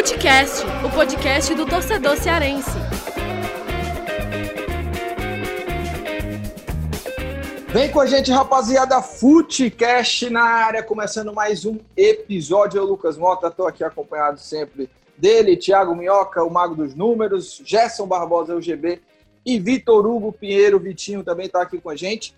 Futecast, o podcast do torcedor cearense. Vem com a gente, rapaziada, Futecast na área, começando mais um episódio. Eu, Lucas Mota, estou aqui acompanhado sempre dele, Thiago Minhoca, o Mago dos Números, Gerson Barbosa, UGB e Vitor Hugo Pinheiro, Vitinho também está aqui com a gente.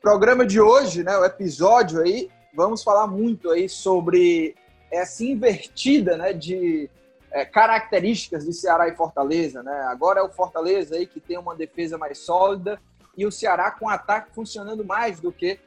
Programa de hoje, né, o episódio aí, vamos falar muito aí sobre essa invertida né, de é, características de Ceará e Fortaleza. Né? Agora é o Fortaleza aí que tem uma defesa mais sólida e o Ceará com ataque funcionando mais do que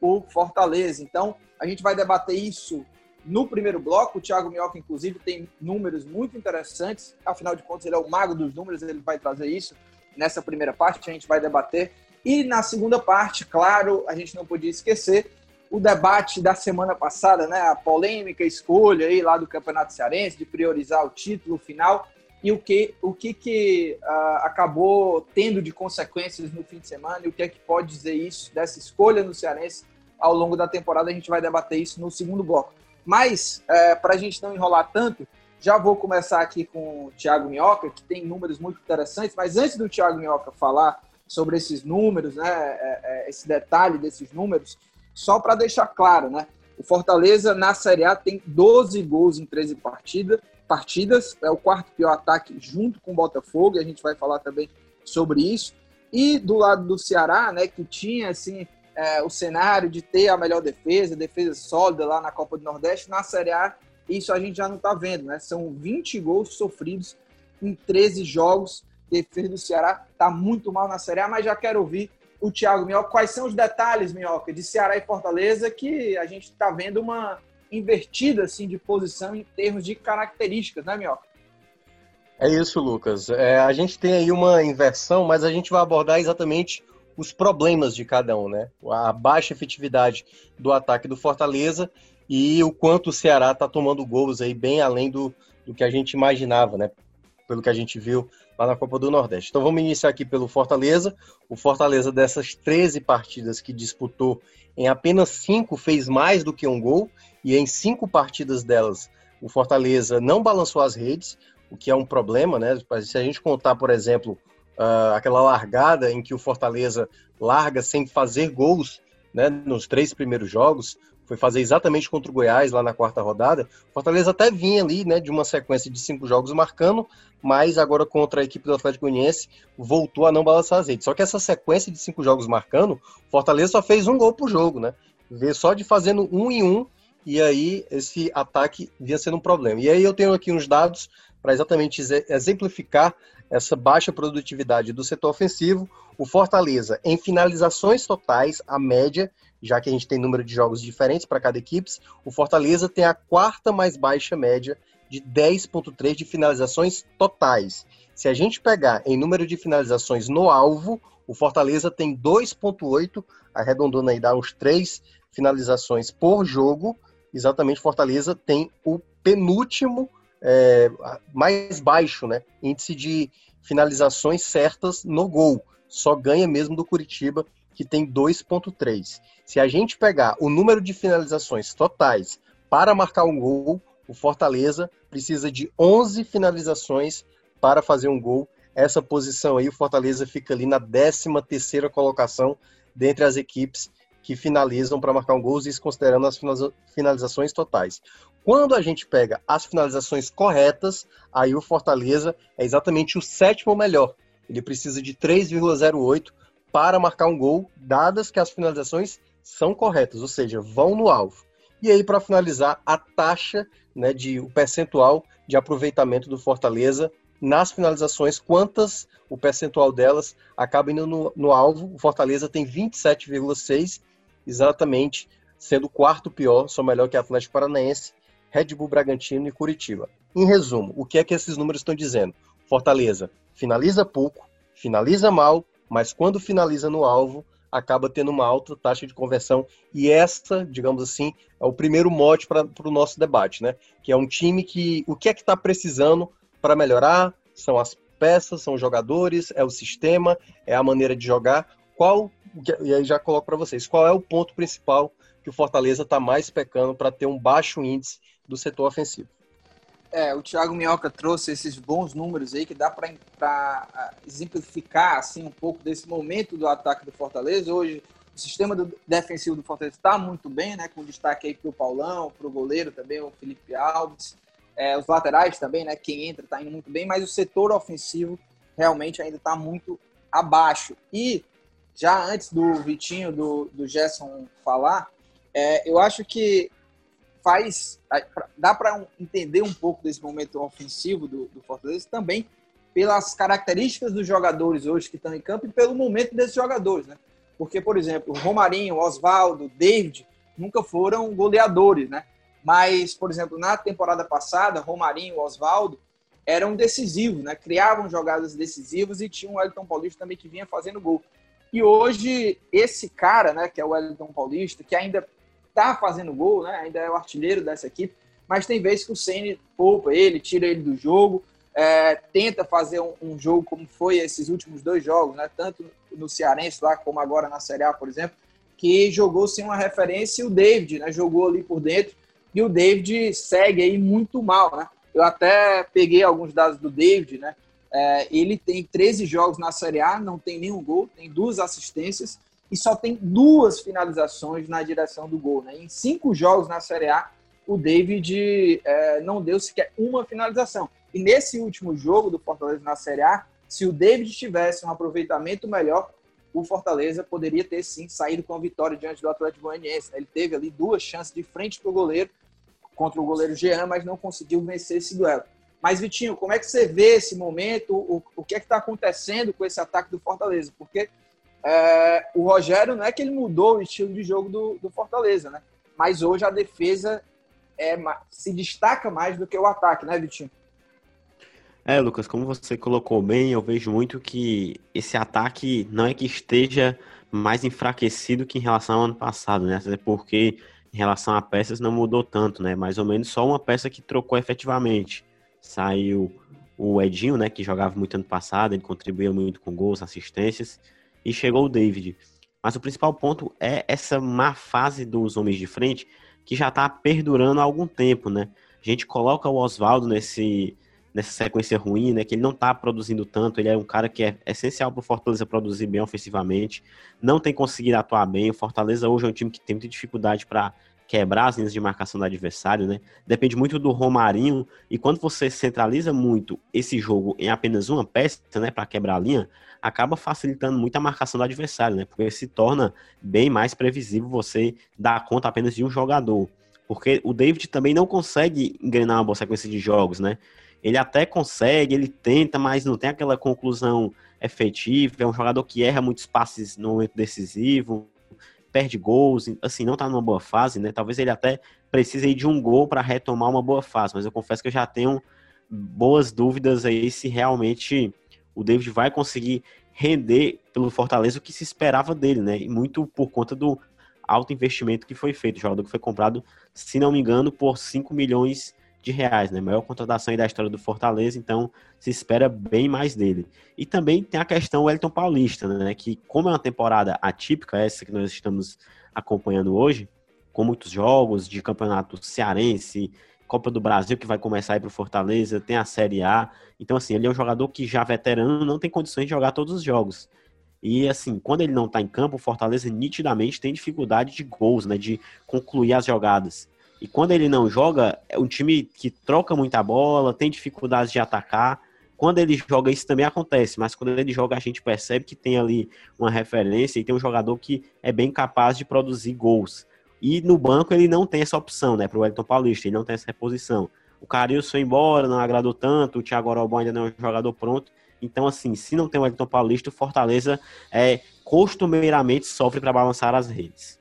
o Fortaleza. Então, a gente vai debater isso no primeiro bloco. O Thiago Minhoca, inclusive, tem números muito interessantes. Afinal de contas, ele é o mago dos números, ele vai trazer isso nessa primeira parte, a gente vai debater. E na segunda parte, claro, a gente não podia esquecer o debate da semana passada, né? A polêmica escolha aí lá do Campeonato Cearense de priorizar o título final e o que o que, que uh, acabou tendo de consequências no fim de semana e o que é que pode dizer isso dessa escolha no Cearense ao longo da temporada. A gente vai debater isso no segundo bloco. Mas, é, para a gente não enrolar tanto, já vou começar aqui com o Thiago Minhoca, que tem números muito interessantes. Mas antes do Thiago Minhoca falar sobre esses números, né, é, é, esse detalhe desses números, só para deixar claro, né? O Fortaleza na Série A tem 12 gols em 13 partida, partidas, é o quarto pior ataque junto com o Botafogo, e a gente vai falar também sobre isso. E do lado do Ceará, né, que tinha assim é, o cenário de ter a melhor defesa, defesa sólida lá na Copa do Nordeste, na Série A, isso a gente já não está vendo, né? São 20 gols sofridos em 13 jogos. Defesa do Ceará está muito mal na Série A, mas já quero ouvir o Thiago Minhoca. Quais são os detalhes, Minhoca, de Ceará e Fortaleza que a gente está vendo uma invertida assim, de posição em termos de características, né, Minhoca? É isso, Lucas. É, a gente tem aí uma inversão, mas a gente vai abordar exatamente os problemas de cada um, né? A baixa efetividade do ataque do Fortaleza e o quanto o Ceará está tomando gols aí bem além do, do que a gente imaginava, né? Pelo que a gente viu lá na Copa do Nordeste. Então vamos iniciar aqui pelo Fortaleza. O Fortaleza, dessas 13 partidas que disputou, em apenas 5 fez mais do que um gol, e em 5 partidas delas, o Fortaleza não balançou as redes, o que é um problema, né? Se a gente contar, por exemplo, uh, aquela largada em que o Fortaleza larga sem fazer gols né, nos três primeiros jogos, foi fazer exatamente contra o Goiás lá na quarta rodada. Fortaleza até vinha ali, né, de uma sequência de cinco jogos marcando, mas agora contra a equipe do Atlético Goianiense voltou a não balançar as redes. Só que essa sequência de cinco jogos marcando, Fortaleza só fez um gol por jogo, né? Vê só de fazendo um em um, e aí esse ataque vinha sendo um problema. E aí eu tenho aqui uns dados para exatamente exemplificar essa baixa produtividade do setor ofensivo. O Fortaleza, em finalizações totais, a média já que a gente tem número de jogos diferentes para cada equipe, o Fortaleza tem a quarta mais baixa média de 10,3 de finalizações totais. Se a gente pegar em número de finalizações no alvo, o Fortaleza tem 2,8, arredondando aí, dá uns 3 finalizações por jogo. Exatamente, Fortaleza tem o penúltimo é, mais baixo né, índice de finalizações certas no gol. Só ganha mesmo do Curitiba, que tem 2,3. Se a gente pegar o número de finalizações totais para marcar um gol, o Fortaleza precisa de 11 finalizações para fazer um gol. Essa posição aí, o Fortaleza fica ali na 13 terceira colocação dentre as equipes que finalizam para marcar um gol, isso considerando as finalizações totais. Quando a gente pega as finalizações corretas, aí o Fortaleza é exatamente o sétimo melhor. Ele precisa de 3,08 para marcar um gol, dadas que as finalizações são corretas, ou seja, vão no alvo. E aí, para finalizar, a taxa, né, de o percentual de aproveitamento do Fortaleza nas finalizações, quantas o percentual delas acaba indo no, no alvo. O Fortaleza tem 27,6, exatamente, sendo o quarto pior, só melhor que Atlético Paranaense, Red Bull Bragantino e Curitiba. Em resumo, o que é que esses números estão dizendo? Fortaleza finaliza pouco, finaliza mal mas quando finaliza no alvo, acaba tendo uma alta taxa de conversão. E essa, digamos assim, é o primeiro mote para o nosso debate, né? Que é um time que. O que é que está precisando para melhorar? São as peças, são os jogadores, é o sistema, é a maneira de jogar. Qual. E aí já coloco para vocês, qual é o ponto principal que o Fortaleza está mais pecando para ter um baixo índice do setor ofensivo? É, o Thiago Minhoca trouxe esses bons números aí que dá para exemplificar assim um pouco desse momento do ataque do Fortaleza. Hoje o sistema do defensivo do Fortaleza está muito bem, né? Com destaque aí para o Paulão, para o goleiro também, o Felipe Alves. É, os laterais também, né? Quem entra está indo muito bem, mas o setor ofensivo realmente ainda está muito abaixo. E já antes do Vitinho, do, do Gerson falar, é, eu acho que faz. dá para entender um pouco desse momento ofensivo do, do Fortaleza também pelas características dos jogadores hoje que estão em campo e pelo momento desses jogadores, né? Porque, por exemplo, Romarinho, Oswaldo, David nunca foram goleadores, né? Mas, por exemplo, na temporada passada, Romarinho Oswaldo eram decisivos, né? Criavam jogadas decisivas e tinha o Wellington Paulista também que vinha fazendo gol. E hoje, esse cara, né, que é o Wellington Paulista, que ainda tá fazendo gol, né? Ainda é o artilheiro dessa equipe, mas tem vezes que o Ceni poupa ele, tira ele do jogo, é, tenta fazer um, um, jogo como foi esses últimos dois jogos, né? Tanto no Cearense lá como agora na Série A, por exemplo, que jogou sem uma referência e o David, né? Jogou ali por dentro e o David segue aí muito mal, né? Eu até peguei alguns dados do David, né? É, ele tem 13 jogos na Série A, não tem nenhum gol, tem duas assistências e só tem duas finalizações na direção do gol. Né? Em cinco jogos na Série A, o David é, não deu sequer uma finalização. E nesse último jogo do Fortaleza na Série A, se o David tivesse um aproveitamento melhor, o Fortaleza poderia ter sim saído com a vitória diante do Atlético Goianiense. Ele teve ali duas chances de frente para o goleiro, contra o goleiro Jean, mas não conseguiu vencer esse duelo. Mas, Vitinho, como é que você vê esse momento? O, o que é que está acontecendo com esse ataque do Fortaleza? Porque é, o Rogério não é que ele mudou o estilo de jogo do, do Fortaleza, né? Mas hoje a defesa é, se destaca mais do que o ataque, né, Vitinho? É, Lucas, como você colocou bem, eu vejo muito que esse ataque não é que esteja mais enfraquecido que em relação ao ano passado, né? Até porque em relação a peças não mudou tanto, né? Mais ou menos só uma peça que trocou efetivamente. Saiu o Edinho, né, que jogava muito ano passado, ele contribuía muito com gols, assistências, e chegou o David. Mas o principal ponto é essa má fase dos homens de frente que já está perdurando há algum tempo, né? A gente coloca o Oswaldo nesse, nessa sequência ruim, né? Que ele não está produzindo tanto, ele é um cara que é essencial para o Fortaleza produzir bem ofensivamente, não tem conseguido atuar bem. O Fortaleza hoje é um time que tem muita dificuldade para quebrar as linhas de marcação do adversário, né? Depende muito do Romarinho e quando você centraliza muito esse jogo em apenas uma peça, né, para quebrar a linha, acaba facilitando muito a marcação do adversário, né? Porque se torna bem mais previsível você dar conta apenas de um jogador. Porque o David também não consegue engrenar uma boa sequência de jogos, né? Ele até consegue, ele tenta, mas não tem aquela conclusão efetiva. É um jogador que erra muitos passes no momento decisivo, perde gols, assim, não tá numa boa fase, né? Talvez ele até precise de um gol para retomar uma boa fase, mas eu confesso que eu já tenho boas dúvidas aí se realmente o David vai conseguir render pelo Fortaleza o que se esperava dele, né? E muito por conta do alto investimento que foi feito. O jogador que foi comprado, se não me engano, por 5 milhões de reais, né? Maior contratação da história do Fortaleza, então se espera bem mais dele. E também tem a questão Wellington Paulista, né? Que como é uma temporada atípica, essa que nós estamos acompanhando hoje, com muitos jogos de campeonato cearense, Copa do Brasil que vai começar aí para o Fortaleza, tem a Série A. Então, assim, ele é um jogador que já veterano não tem condições de jogar todos os jogos. E, assim, quando ele não está em campo, o Fortaleza nitidamente tem dificuldade de gols, né? De concluir as jogadas. E quando ele não joga, é um time que troca muita bola, tem dificuldade de atacar. Quando ele joga, isso também acontece, mas quando ele joga, a gente percebe que tem ali uma referência e tem um jogador que é bem capaz de produzir gols. E no banco ele não tem essa opção, né, para o Wellington Paulista, ele não tem essa reposição. O Carilson foi embora, não agradou tanto, o Thiago Orobão ainda não é um jogador pronto. Então, assim, se não tem o Wellington Paulista, o Fortaleza é, costumeiramente sofre para balançar as redes.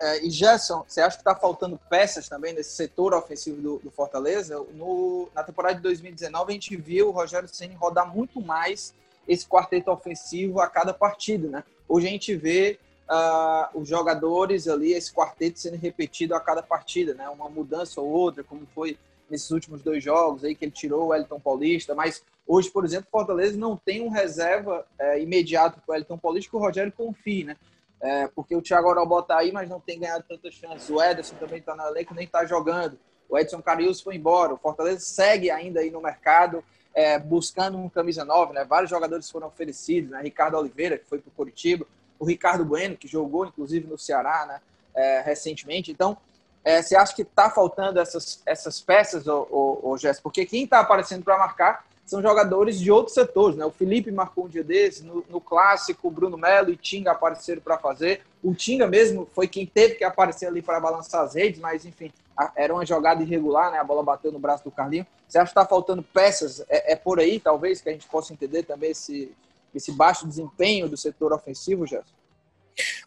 É, e Gerson, você acha que está faltando peças também nesse setor ofensivo do, do Fortaleza? No, na temporada de 2019, a gente viu o Rogério Ceni rodar muito mais esse quarteto ofensivo a cada partida, né? Hoje a gente vê uh, os jogadores ali, esse quarteto sendo repetido a cada partida, né? Uma mudança ou outra, como foi nesses últimos dois jogos aí que ele tirou o Elton Paulista, mas hoje, por exemplo, Fortaleza não tem um reserva é, imediato para o Elton Paulista que o Rogério confie, né? É, porque o Thiago Arobó tá aí, mas não tem ganhado tantas chances. O Ederson também está na elenco, nem está jogando. o Edson Carius foi embora, o Fortaleza segue ainda aí no mercado, é, buscando um camisa 9, né? Vários jogadores foram oferecidos, né? Ricardo Oliveira, que foi para o Curitiba, o Ricardo Bueno, que jogou inclusive no Ceará, né? É, recentemente. Então, é, você acha que está faltando essas, essas peças, ô Jess? Porque quem está aparecendo para marcar são jogadores de outros setores, né? O Felipe marcou um dia desses, no, no clássico, o Bruno Melo e Tinga apareceram para fazer. O Tinga mesmo foi quem teve que aparecer ali para balançar as redes, mas enfim, a, era uma jogada irregular, né? A bola bateu no braço do Carlinho. Você acha que está faltando peças? É, é, por aí, talvez, que a gente possa entender também esse, esse baixo desempenho do setor ofensivo, Gerson?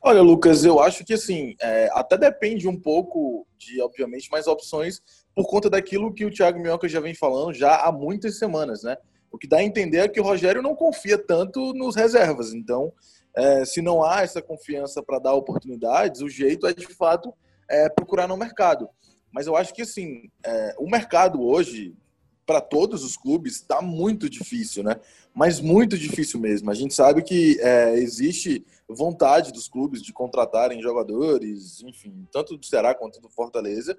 Olha, Lucas, eu acho que assim, é, até depende um pouco de, obviamente, mais opções por conta daquilo que o Thiago Minhoca já vem falando já há muitas semanas, né? O que dá a entender é que o Rogério não confia tanto nos reservas. Então, é, se não há essa confiança para dar oportunidades, o jeito é de fato é, procurar no mercado. Mas eu acho que assim, é, o mercado hoje, para todos os clubes, está muito difícil, né? Mas muito difícil mesmo. A gente sabe que é, existe vontade dos clubes de contratarem jogadores, enfim, tanto do Ceará quanto do Fortaleza,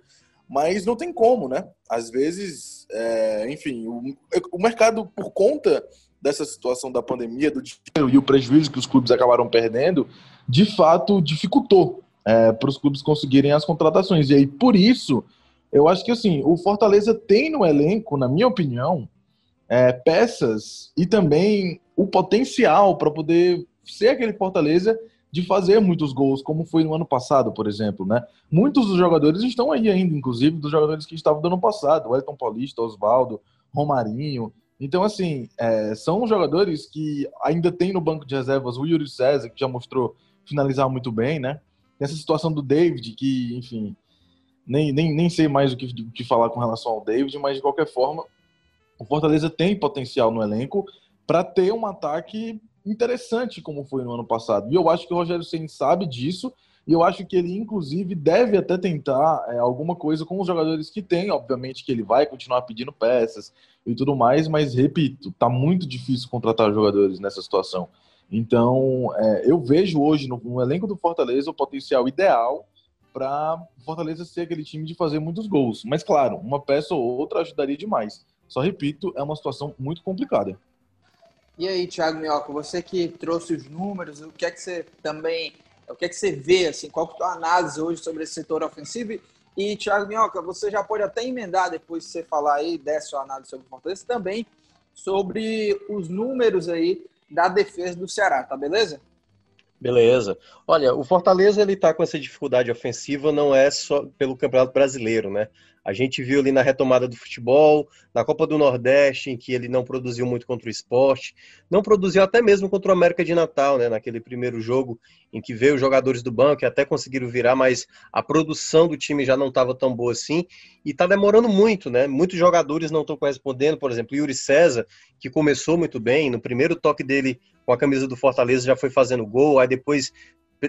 mas não tem como, né? Às vezes, é, enfim, o, o, mercado, por conta dessa situação da pandemia, do dinheiro e o prejuízo que os clubes acabaram perdendo, de fato dificultou é, para os clubes conseguirem as contratações. E aí, por isso, eu acho que assim, o Fortaleza tem no elenco, na minha opinião, é, peças e também o potencial para poder ser aquele Fortaleza de fazer muitos gols, como foi no ano passado, por exemplo, né? Muitos dos jogadores estão aí ainda, inclusive dos jogadores que estavam do ano passado, Elton Paulista, Oswaldo, Romarinho. Então, assim, é, são jogadores que ainda tem no banco de reservas o Yuri César, que já mostrou finalizar muito bem, né? Nessa situação do David, que, enfim, nem, nem, nem sei mais o que, o que falar com relação ao David, mas de qualquer forma, o Fortaleza tem potencial no elenco para ter um ataque interessante como foi no ano passado. E eu acho que o Rogério Ceni sabe disso e eu acho que ele, inclusive, deve até tentar é, alguma coisa com os jogadores que tem. Obviamente que ele vai continuar pedindo peças e tudo mais, mas, repito, tá muito difícil contratar jogadores nessa situação. Então, é, eu vejo hoje no, no, elenco do Fortaleza o potencial ideal para Fortaleza ser aquele time de fazer muitos gols. Mas, claro, uma peça ou outra ajudaria demais. Só repito, é uma situação muito complicada. E aí, Thiago Minhoca, você que trouxe os números, o que é que você também, o que é que você vê, assim, qual é a tua análise hoje sobre esse setor ofensivo? E, Thiago Minhoca, você já pode até emendar depois de você falar aí, der sua análise sobre o Fortaleza, também sobre os números aí da defesa do Ceará, tá beleza? Beleza. Olha, o Fortaleza ele tá com essa dificuldade ofensiva não é só pelo Campeonato Brasileiro, né? A gente viu ali na retomada do futebol, na Copa do Nordeste, em que ele não produziu muito contra o esporte, não produziu até mesmo contra o América de Natal, né? Naquele primeiro jogo em que veio os jogadores do banco e até conseguiram virar, mas a produção do time já não estava tão boa assim e está demorando muito, né? Muitos jogadores não estão correspondendo, por exemplo, Yuri César, que começou muito bem, no primeiro toque dele com a camisa do Fortaleza já foi fazendo gol, aí depois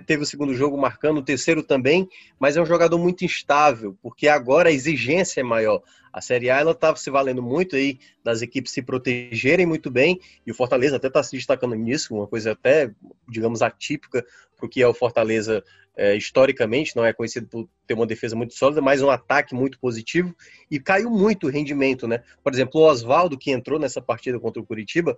teve o segundo jogo marcando, o terceiro também, mas é um jogador muito instável, porque agora a exigência é maior. A Série A ela está se valendo muito aí das equipes se protegerem muito bem, e o Fortaleza até está se destacando nisso, uma coisa até, digamos, atípica para que é o Fortaleza é, historicamente, não é conhecido por ter uma defesa muito sólida, mas um ataque muito positivo, e caiu muito o rendimento, né? Por exemplo, o Oswaldo, que entrou nessa partida contra o Curitiba,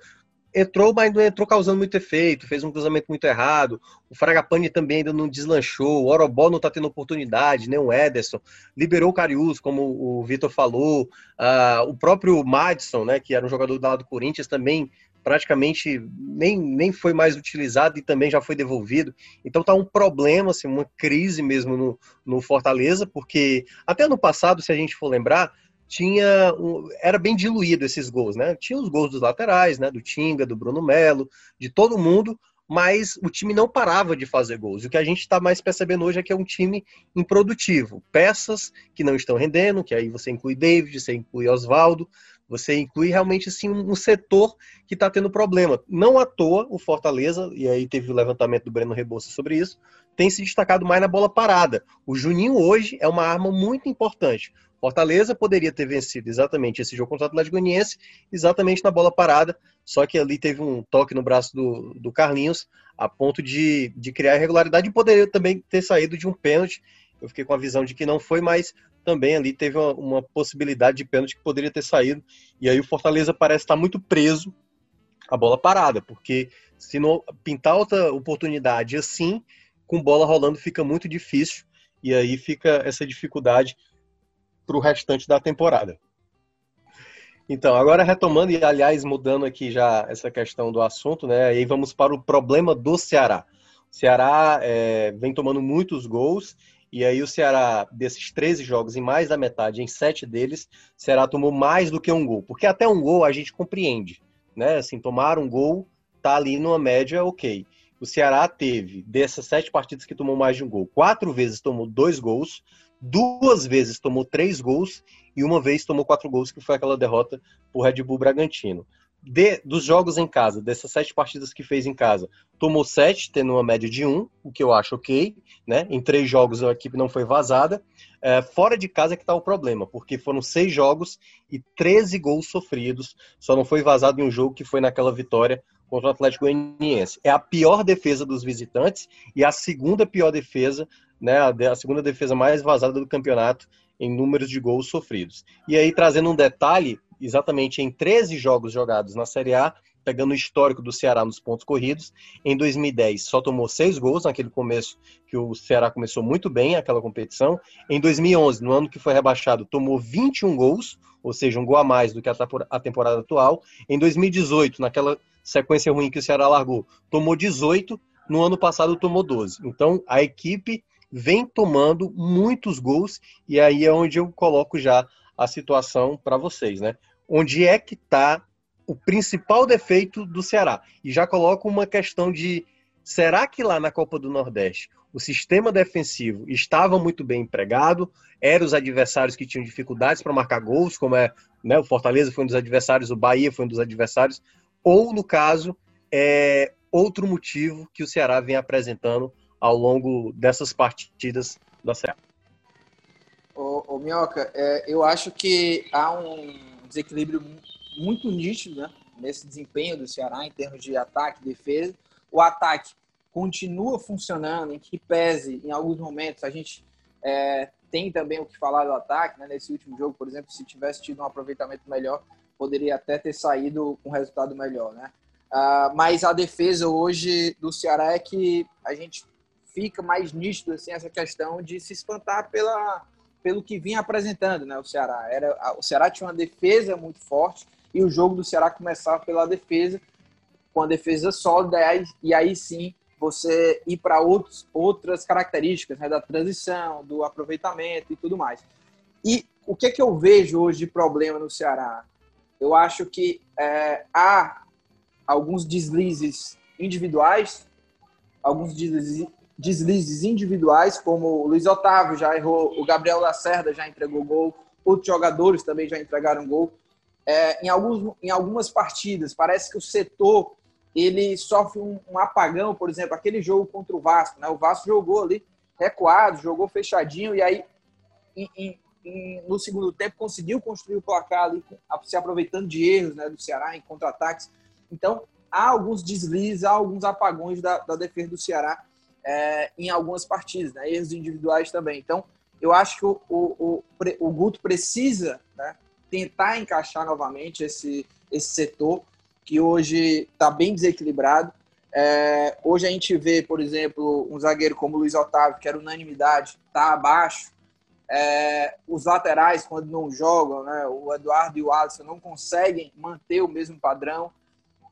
entrou, mas não entrou causando muito efeito, fez um cruzamento muito errado. O Fragapane também ainda não deslanchou. O Orobó não está tendo oportunidade, nem o Ederson. Liberou o Carius, como o Vitor falou. Uh, o próprio Madison, né, que era um jogador do lado do Corinthians, também praticamente nem, nem foi mais utilizado e também já foi devolvido. Então tá um problema, assim, uma crise mesmo no, no Fortaleza, porque até no passado, se a gente for lembrar, tinha era bem diluído esses gols, né? Tinha os gols dos laterais, né? Do Tinga, do Bruno Melo, de todo mundo, mas o time não parava de fazer gols. O que a gente está mais percebendo hoje é que é um time improdutivo. Peças que não estão rendendo, que aí você inclui David, você inclui Oswaldo, você inclui realmente assim, um setor que está tendo problema. Não à toa o Fortaleza, e aí teve o levantamento do Breno Rebouça sobre isso, tem se destacado mais na bola parada. O Juninho hoje é uma arma muito importante. Fortaleza poderia ter vencido exatamente esse jogo contra o Atlético Goianiense, exatamente na bola parada, só que ali teve um toque no braço do, do Carlinhos, a ponto de, de criar irregularidade e poderia também ter saído de um pênalti. Eu fiquei com a visão de que não foi, mas também ali teve uma, uma possibilidade de pênalti que poderia ter saído. E aí o Fortaleza parece estar muito preso à bola parada, porque se não pintar outra oportunidade assim, com bola rolando fica muito difícil. E aí fica essa dificuldade para o restante da temporada. Então, agora retomando e, aliás, mudando aqui já essa questão do assunto, né? Aí vamos para o problema do Ceará. O Ceará é, vem tomando muitos gols, e aí o Ceará, desses 13 jogos, em mais da metade, em sete deles, o Ceará tomou mais do que um gol. Porque até um gol a gente compreende, né? Assim, tomar um gol tá ali numa média ok. O Ceará teve, dessas sete partidas que tomou mais de um gol, quatro vezes tomou dois gols, duas vezes tomou três gols e uma vez tomou quatro gols, que foi aquela derrota por Red Bull Bragantino. De, dos jogos em casa, dessas sete partidas que fez em casa, tomou sete, tendo uma média de um, o que eu acho ok, né? Em três jogos a equipe não foi vazada. É, fora de casa é que está o problema, porque foram seis jogos e 13 gols sofridos, só não foi vazado em um jogo que foi naquela vitória contra o Atlético Goianiense. É a pior defesa dos visitantes e a segunda pior defesa, né? A, segunda defesa mais vazada do campeonato em números de gols sofridos. E aí, trazendo um detalhe, exatamente em 13 jogos jogados na Série A, pegando o histórico do Ceará nos pontos corridos, em 2010 só tomou seis gols naquele começo que o Ceará começou muito bem aquela competição. Em 2011, no ano que foi rebaixado, tomou 21 gols, ou seja, um gol a mais do que a temporada atual. Em 2018, naquela sequência ruim que o Ceará largou, tomou 18, no ano passado tomou 12. Então, a equipe vem tomando muitos gols e aí é onde eu coloco já a situação para vocês, né? Onde é que está o principal defeito do Ceará? E já coloco uma questão de será que lá na Copa do Nordeste o sistema defensivo estava muito bem empregado? Eram os adversários que tinham dificuldades para marcar gols, como é né, o Fortaleza foi um dos adversários, o Bahia foi um dos adversários, ou no caso é outro motivo que o Ceará vem apresentando ao longo dessas partidas da Série Ô, ô Minhoca, é, eu acho que há um desequilíbrio muito nítido né, nesse desempenho do Ceará em termos de ataque defesa. O ataque continua funcionando, em que pese em alguns momentos a gente é, tem também o que falar do ataque. Né? Nesse último jogo, por exemplo, se tivesse tido um aproveitamento melhor, poderia até ter saído um resultado melhor. Né? Uh, mas a defesa hoje do Ceará é que a gente fica mais nítido assim essa questão de se espantar pela pelo que vinha apresentando, né, o Ceará. Era o Ceará tinha uma defesa muito forte e o jogo do Ceará começava pela defesa, com a defesa sólida e aí, sim você ir para outras características né, da transição, do aproveitamento e tudo mais. E o que, é que eu vejo hoje de problema no Ceará? Eu acho que é, há alguns deslizes individuais, alguns deslizes individuais, como o Luiz Otávio já errou, o Gabriel Lacerda já entregou gol, outros jogadores também já entregaram gol. É, em, alguns, em algumas partidas, parece que o setor ele sofre um, um, apagão, por exemplo, aquele jogo contra o Vasco. Né? O Vasco jogou ali recuado, jogou fechadinho, e aí em, em, em, no segundo tempo conseguiu construir o placar ali, se aproveitando de erros né, do Ceará em contra-ataques. Então, há alguns deslizes, há alguns apagões da, da defesa do Ceará é, em algumas partidas, né? erros individuais também. Então, eu acho que o, o, o, o Guto precisa né, tentar encaixar novamente esse, esse setor que hoje está bem desequilibrado. É, hoje a gente vê, por exemplo, um zagueiro como o Luiz Otávio, que era unanimidade, está abaixo. É, os laterais, quando não jogam, né, o Eduardo e o Alisson não conseguem manter o mesmo padrão.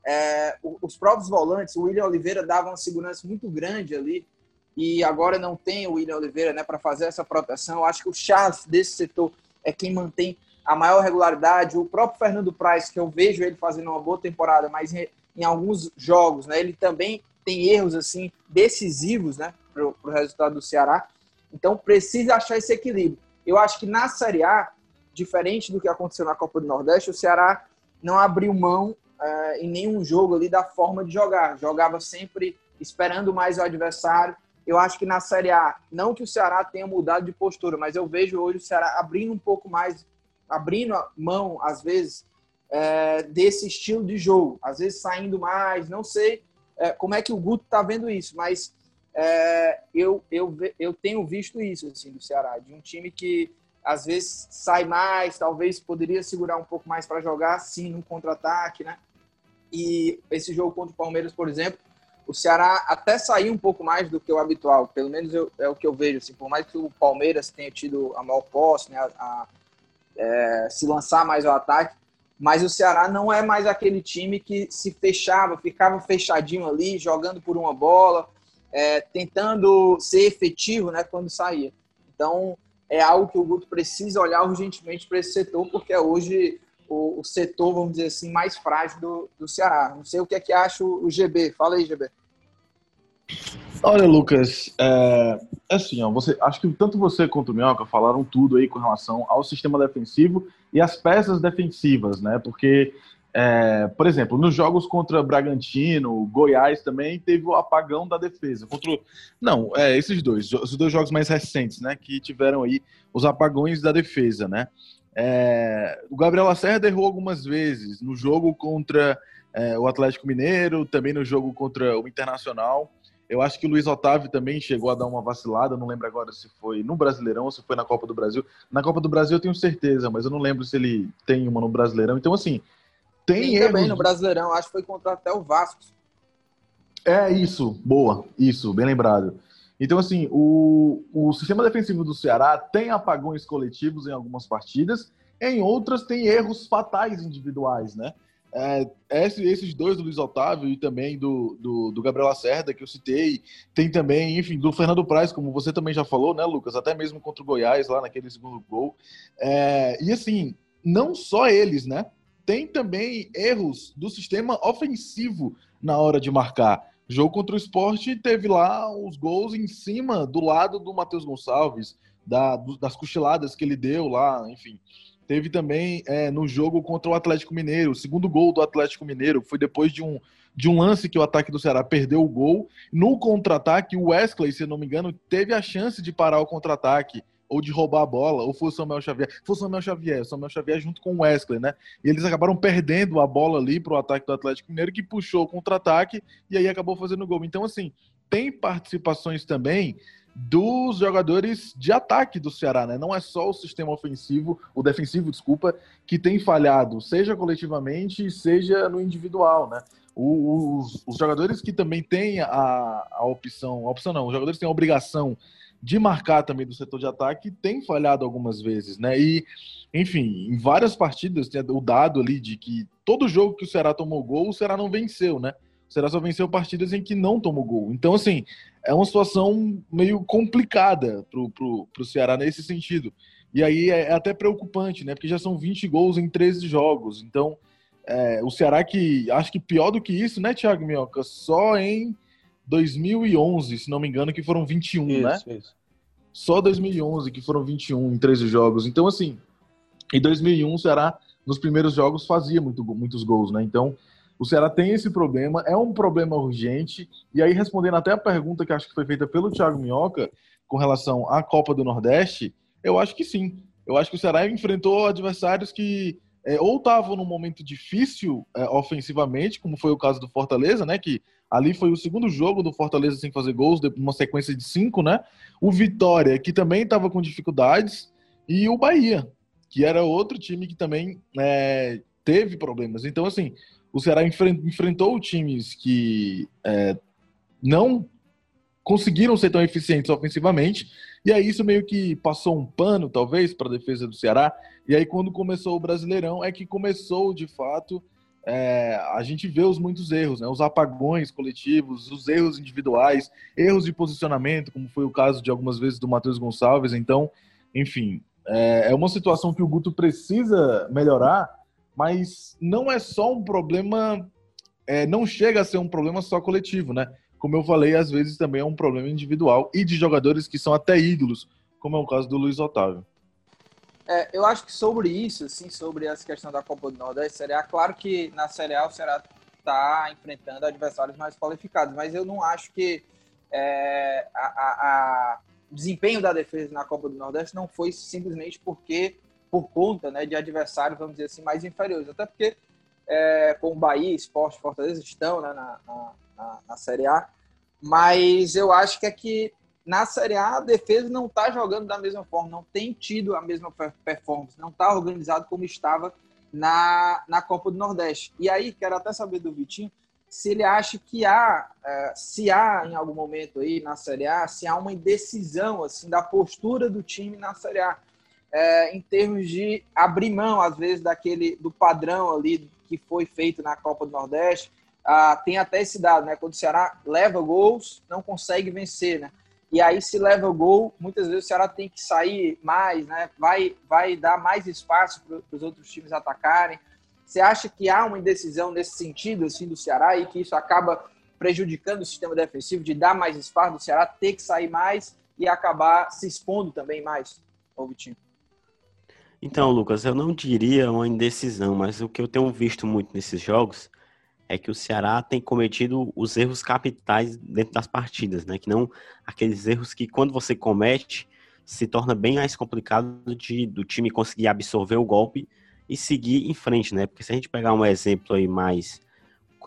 É, os próprios volantes, o William Oliveira dava uma segurança muito grande ali e agora não tem o William Oliveira né, para fazer essa proteção. Acho que o Charles desse setor é quem mantém a maior regularidade. O próprio Fernando Price, que eu vejo ele fazendo uma boa temporada, mas em, em alguns jogos né, ele também tem erros assim decisivos né, para o resultado do Ceará. Então precisa achar esse equilíbrio. Eu acho que na Série A, diferente do que aconteceu na Copa do Nordeste, o Ceará não abriu mão uh, em nenhum jogo ali da forma de jogar. Jogava sempre esperando mais o adversário. Eu acho que na Série A, não que o Ceará tenha mudado de postura, mas eu vejo hoje o Ceará abrindo um pouco mais, abrindo a mão, às vezes, é, desse estilo de jogo. Às vezes saindo mais, não sei é, como é que o Guto está vendo isso, mas é, eu, eu, eu tenho visto isso assim, do Ceará, de um time que às vezes sai mais, talvez poderia segurar um pouco mais para jogar, sim, no contra-ataque, né? E esse jogo contra o Palmeiras, por exemplo, o Ceará até saiu um pouco mais do que o habitual, pelo menos eu, é o que eu vejo. Assim, por mais que o Palmeiras tenha tido a maior posse, né, a, a é, se lançar mais ao ataque, mas o Ceará não é mais aquele time que se fechava, ficava fechadinho ali, jogando por uma bola, é, tentando ser efetivo né, quando saía. Então, é algo que o Guto precisa olhar urgentemente para esse setor, porque é hoje o, o, setor, vamos dizer assim, mais frágil do, do Ceará. Não sei o que é que acha o, o GB. Fala aí, GB. Olha, Lucas, é, é, assim, ó, você, acho que tanto você quanto o Minhoca falaram tudo aí com relação ao sistema defensivo e as peças defensivas, né? Porque, é, por exemplo, nos jogos contra Bragantino, Goiás também teve o apagão da defesa. Contra, não, é, esses dois, os dois jogos mais recentes, né? Que tiveram aí os apagões da defesa, né? É, o Gabriel Lacerda errou algumas vezes no jogo contra é, o Atlético Mineiro, também no jogo contra o Internacional. Eu acho que o Luiz Otávio também chegou a dar uma vacilada, não lembro agora se foi no Brasileirão ou se foi na Copa do Brasil. Na Copa do Brasil eu tenho certeza, mas eu não lembro se ele tem uma no Brasileirão. Então, assim, tem, tem também no Brasileirão, acho que foi contra até o Vasco. É isso, boa, isso, bem lembrado. Então, assim, o, o sistema defensivo do Ceará tem apagões coletivos em algumas partidas, em outras tem erros fatais individuais, né? É, esses dois do Luiz Otávio e também do, do, do, Gabriel Lacerda, que eu citei, tem também, enfim, do Fernando Praz, como você também já falou, né, Lucas? Até mesmo contra o Goiás, lá naquele segundo gol. É, e assim, não só eles, né? Tem também erros do sistema ofensivo na hora de marcar. Jogo contra o esporte teve lá os gols em cima, do lado do Matheus Gonçalves, da, das cochiladas que ele deu lá, enfim. Teve também é, no jogo contra o Atlético Mineiro, o segundo gol do Atlético Mineiro, foi depois de um, de um lance que o ataque do Ceará perdeu o gol. No contra-ataque, o Wesley, se não me engano, teve a chance de parar o contra-ataque ou de roubar a bola, ou foi o Samuel Xavier. Foi o Samuel Xavier, o Samuel Xavier junto com o Wesley, né? E eles acabaram perdendo a bola ali para o ataque do Atlético Mineiro, que puxou o contra-ataque e aí acabou fazendo o gol. Então, assim, tem participações também dos jogadores de ataque do Ceará, né? Não é só o sistema ofensivo, o defensivo, desculpa, que tem falhado, seja coletivamente, seja no individual, né? Os, os jogadores que também têm a, a opção, a opção não, os jogadores têm a obrigação de marcar também do setor de ataque tem falhado algumas vezes, né? E, enfim, em várias partidas tem o dado ali de que todo jogo que o Ceará tomou gol, o Ceará não venceu, né? O Ceará só venceu partidas em que não tomou gol. Então, assim, é uma situação meio complicada pro, pro, pro Ceará nesse sentido. E aí é, é até preocupante, né? Porque já são 20 gols em 13 jogos. Então, é, o Ceará que, acho que pior do que isso, né, Thiago Minhoca? Só em 2011, se não me engano, que foram 21, isso, né? Isso. Só 2011 que foram 21 em 13 jogos. Então, assim, em 2001 o Ceará, nos primeiros jogos, fazia muito, muitos gols, né? Então, o Ceará tem esse problema, é um problema urgente. E aí, respondendo até a pergunta que acho que foi feita pelo Thiago Minhoca com relação à Copa do Nordeste, eu acho que sim. Eu acho que o Ceará enfrentou adversários que é, ou estavam num momento difícil é, ofensivamente, como foi o caso do Fortaleza, né? Que ali foi o segundo jogo do Fortaleza sem fazer gols, uma sequência de cinco, né? O Vitória, que também estava com dificuldades, e o Bahia, que era outro time que também é, teve problemas. Então, assim, o Ceará enfrentou times que é, não conseguiram ser tão eficientes ofensivamente, e aí isso meio que passou um pano, talvez, para a defesa do Ceará. E aí, quando começou o Brasileirão, é que começou, de fato, é, a gente vê os muitos erros, né? os apagões coletivos, os erros individuais, erros de posicionamento, como foi o caso de algumas vezes do Matheus Gonçalves. Então, enfim, é, é uma situação que o Guto precisa melhorar, mas não é só um problema, é, não chega a ser um problema só coletivo, né? como eu falei, às vezes também é um problema individual e de jogadores que são até ídolos, como é o caso do Luiz Otávio. É, eu acho que sobre isso, assim, sobre essa questão da Copa do Nordeste, seria claro que na Série A o Ceará está enfrentando adversários mais qualificados, mas eu não acho que é, a, a, a, desempenho da defesa na Copa do Nordeste não foi simplesmente porque por conta né, de adversários, vamos dizer assim, mais inferiores. Até porque, é, como Bahia, Esporte, Fortaleza estão né, na, na na, na Série A. Mas eu acho que é que na Série A a defesa não está jogando da mesma forma, não tem tido a mesma performance, não está organizado como estava na, na Copa do Nordeste. E aí, quero até saber do Vitinho, se ele acha que há, é, se há em algum momento aí na Série A, se há uma indecisão assim da postura do time na Série A, é, em termos de abrir mão às vezes daquele do padrão ali que foi feito na Copa do Nordeste. Ah, tem até esse dado, né? Quando o Ceará leva gols, não consegue vencer, né? E aí se leva gol, muitas vezes o Ceará tem que sair mais, né? Vai, vai dar mais espaço para os outros times atacarem. Você acha que há uma indecisão nesse sentido, assim, do Ceará e que isso acaba prejudicando o sistema defensivo de dar mais espaço do Ceará, ter que sair mais e acabar se expondo também mais, ô Vitinho? Então, Lucas, eu não diria uma indecisão, mas o que eu tenho visto muito nesses jogos é que o Ceará tem cometido os erros capitais dentro das partidas, né? Que não aqueles erros que quando você comete se torna bem mais complicado de, do time conseguir absorver o golpe e seguir em frente, né? Porque se a gente pegar um exemplo aí mais,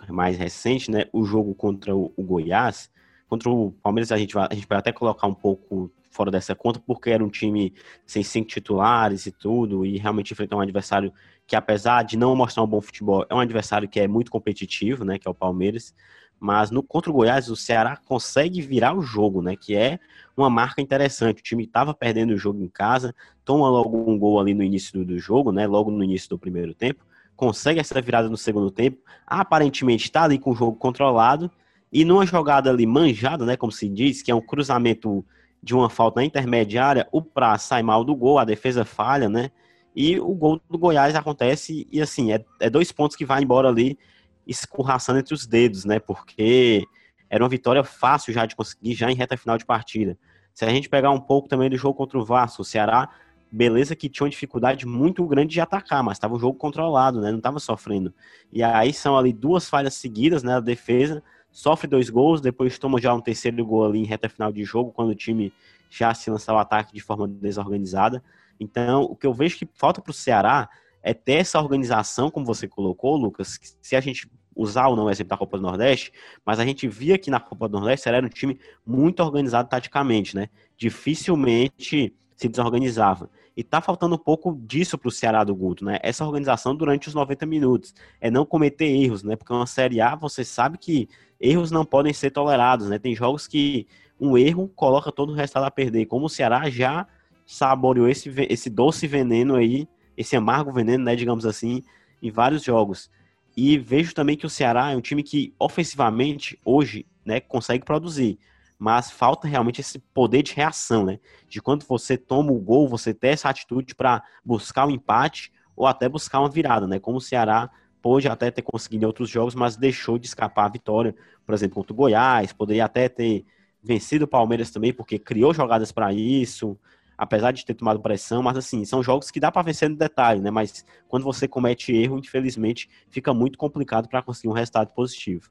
mais recente, né? O jogo contra o, o Goiás, contra o Palmeiras a gente, vai, a gente vai até colocar um pouco fora dessa conta, porque era um time sem cinco titulares e tudo, e realmente enfrentar um adversário que, apesar de não mostrar um bom futebol, é um adversário que é muito competitivo, né? Que é o Palmeiras. Mas no contra o Goiás, o Ceará consegue virar o jogo, né? Que é uma marca interessante. O time estava perdendo o jogo em casa, toma logo um gol ali no início do, do jogo, né? Logo no início do primeiro tempo, consegue essa virada no segundo tempo. Aparentemente está ali com o jogo controlado e numa jogada ali manjada, né? Como se diz, que é um cruzamento de uma falta intermediária, o Pra sai mal do gol, a defesa falha, né? E o gol do Goiás acontece e assim, é, é dois pontos que vai embora ali escorraçando entre os dedos, né? Porque era uma vitória fácil já de conseguir, já em reta final de partida. Se a gente pegar um pouco também do jogo contra o Vasco, o Ceará, beleza que tinha uma dificuldade muito grande de atacar, mas estava um jogo controlado, né? Não estava sofrendo. E aí são ali duas falhas seguidas, né? A defesa sofre dois gols, depois toma já um terceiro gol ali em reta final de jogo, quando o time já se lança ao ataque de forma desorganizada. Então, o que eu vejo que falta para o Ceará é ter essa organização, como você colocou, Lucas, se a gente usar ou não o exemplo da Copa do Nordeste, mas a gente via que na Copa do Nordeste era um time muito organizado taticamente, né? Dificilmente se desorganizava. E tá faltando um pouco disso para o Ceará do Guto, né? Essa organização durante os 90 minutos. É não cometer erros, né? Porque uma Série A, você sabe que erros não podem ser tolerados, né? Tem jogos que um erro coloca todo o restado a perder, como o Ceará já saboreou esse, esse doce veneno aí esse amargo veneno, né, digamos assim, em vários jogos. E vejo também que o Ceará é um time que ofensivamente hoje, né, consegue produzir, mas falta realmente esse poder de reação, né? De quando você toma o gol, você ter essa atitude para buscar o um empate ou até buscar uma virada, né? Como o Ceará pôde até ter conseguido em outros jogos, mas deixou de escapar a vitória, por exemplo, contra o Goiás, poderia até ter vencido o Palmeiras também, porque criou jogadas para isso, apesar de ter tomado pressão, mas assim, são jogos que dá para vencer no detalhe, né? Mas quando você comete erro, infelizmente, fica muito complicado para conseguir um resultado positivo.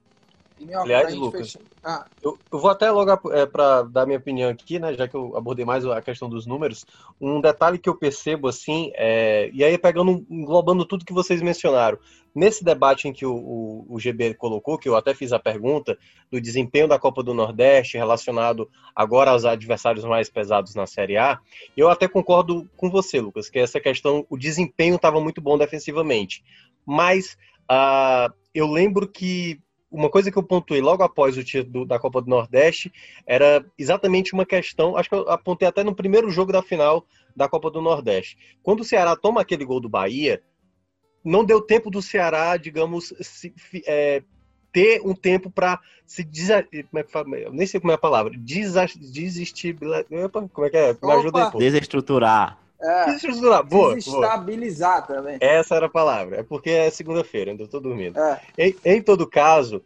Aliás, Lucas, ah. eu, eu, vou até logo é, para dar minha opinião aqui, né, já que eu abordei mais a questão dos números, um detalhe que eu percebo assim, é, e aí pegando, englobando tudo que vocês mencionaram, nesse debate em que o, o, o, GB colocou, que eu até fiz a pergunta, do desempenho da Copa do Nordeste relacionado agora aos adversários mais pesados na Série A, eu até concordo com você, Lucas, que essa questão, o desempenho estava muito bom defensivamente, mas uh, eu lembro que uma coisa que eu pontuei logo após o título da Copa do Nordeste era exatamente uma questão, acho que eu apontei até no primeiro jogo da final da Copa do Nordeste. Quando o Ceará toma aquele gol do Bahia, não deu tempo do Ceará, digamos, se, é, ter um tempo para se des... como é nem sei como é a palavra. Desistir. Como é que é? Me ajuda aí, pô. Desestruturar. É, Desestruturar. Boa, Desestabilizar boa. também. Essa era a palavra. É porque é segunda-feira, ainda estou dormindo. É. Em, em, todo caso,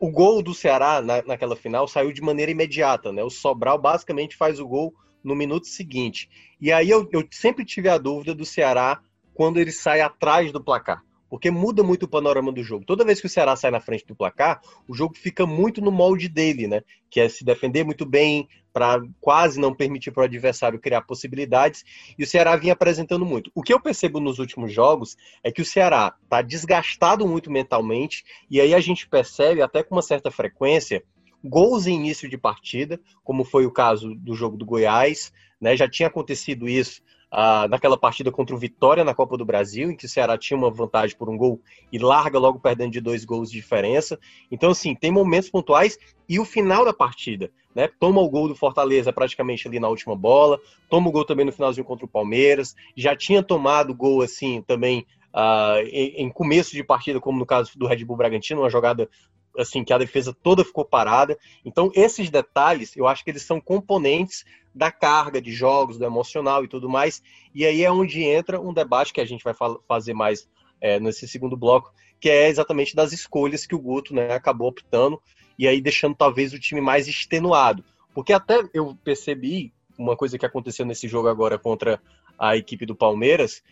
o gol do Ceará na, naquela final saiu de maneira imediata, né? O Sobral basicamente faz o gol no minuto seguinte. E aí eu, eu sempre tive a dúvida do Ceará quando ele sai atrás do placar porque muda muito o panorama do jogo. Toda vez que o Ceará sai na frente do placar, o jogo fica muito no molde dele, né? Que é se defender muito bem, para quase não permitir para o adversário criar possibilidades, e o Ceará vinha apresentando muito. O que eu percebo nos últimos jogos é que o Ceará está desgastado muito mentalmente, e aí a gente percebe, até com uma certa frequência, gols em início de partida, como foi o caso do jogo do Goiás, né? Já tinha acontecido isso ah, naquela partida contra o Vitória na Copa do Brasil, em que o Ceará tinha uma vantagem por um gol e larga logo perdendo de dois gols de diferença. Então, assim, tem momentos pontuais e o final da partida, né? Toma o gol do Fortaleza praticamente ali na última bola, toma o gol também no finalzinho contra o Palmeiras, já tinha tomado gol assim também Uh, em, em, começo de partida, como no caso do Red Bull Bragantino, uma jogada assim que a defesa toda ficou parada. Então, esses detalhes, eu acho que eles são componentes da carga de jogos, do emocional e tudo mais. E aí é onde entra um debate que a gente vai fazer mais é, nesse segundo bloco, que é exatamente das escolhas que o Guto né, acabou optando e aí deixando talvez o time mais extenuado. Porque até eu percebi uma coisa que aconteceu nesse jogo agora contra a equipe do Palmeiras,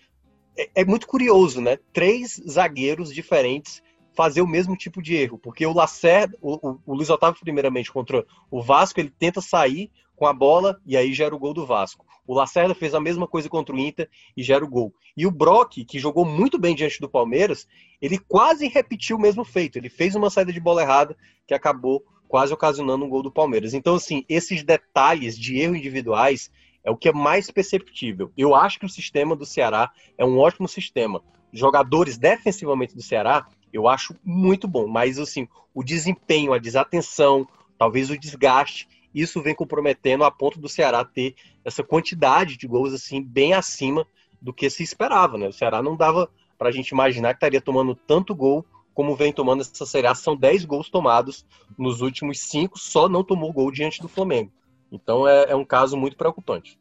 é, é muito curioso, né? Três zagueiros diferentes fazer o mesmo tipo de erro, porque o Lacerda, o, o, o Luiz Otávio, primeiramente, contra o Vasco, ele tenta sair com a bola e aí gera o gol do Vasco. O Lacerda fez a mesma coisa contra o Inter e gera o gol. E o Brock, que jogou muito bem diante do Palmeiras, ele quase repetiu o mesmo feito. Ele fez uma saída de bola errada que acabou quase ocasionando um gol do Palmeiras. Então, assim, esses detalhes de erro individuais é o que é mais perceptível. Eu acho que o sistema do Ceará é um ótimo sistema. Jogadores defensivamente do Ceará, eu acho muito bom, mas assim, o desempenho, a desatenção, talvez o desgaste, isso vem comprometendo a ponto do Ceará ter essa quantidade de gols assim bem acima do que se esperava, né? O Ceará não dava para a gente imaginar que estaria tomando tanto gol como vem tomando essa Série A. São 10 gols tomados nos últimos cinco, só não tomou gol diante do Flamengo. Então é, é um caso muito preocupante.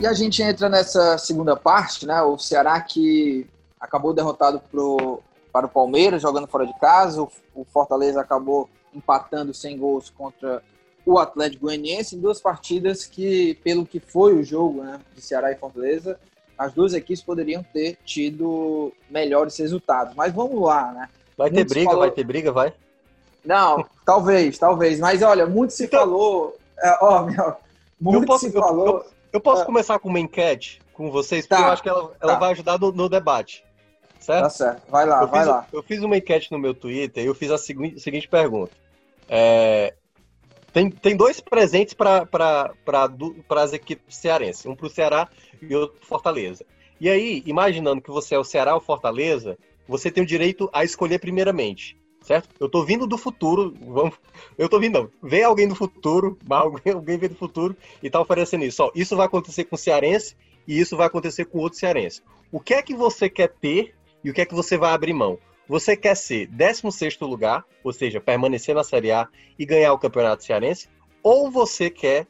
E a gente entra nessa segunda parte, né? O Ceará que acabou derrotado pro, para o Palmeiras, jogando fora de casa. O, o Fortaleza acabou empatando sem gols contra o Atlético Goianiense em duas partidas que, pelo que foi o jogo né, de Ceará e Fortaleza, as duas equipes poderiam ter tido melhores resultados. Mas vamos lá, né? Vai ter briga, falou... vai ter briga, vai? Não, talvez, talvez. Mas olha, muito se então... falou. É, ó, meu, muito posso, se falou. Eu, eu posso ah. começar com uma enquete com vocês, porque tá. eu acho que ela, ela tá. vai ajudar no, no, debate. Certo? Tá certo. Vai lá, eu vai fiz, lá. Eu fiz uma enquete no meu Twitter e eu fiz a seguinte, seguinte pergunta. É, tem, tem dois presentes para as equipes cearenses, um para o Ceará e outro para Fortaleza. E aí, imaginando que você é o Ceará ou Fortaleza, você tem o direito a escolher primeiramente certo? Eu tô vindo do futuro, vamos, eu tô vindo, não, vem alguém do futuro, alguém, alguém vem do futuro e tá oferecendo isso. Ó, isso vai acontecer com o cearense e isso vai acontecer com outro cearense. O que é que você quer ter e o que é que você vai abrir mão? Você quer ser 16 lugar, ou seja, permanecer na Série A e ganhar o Campeonato Cearense, ou você quer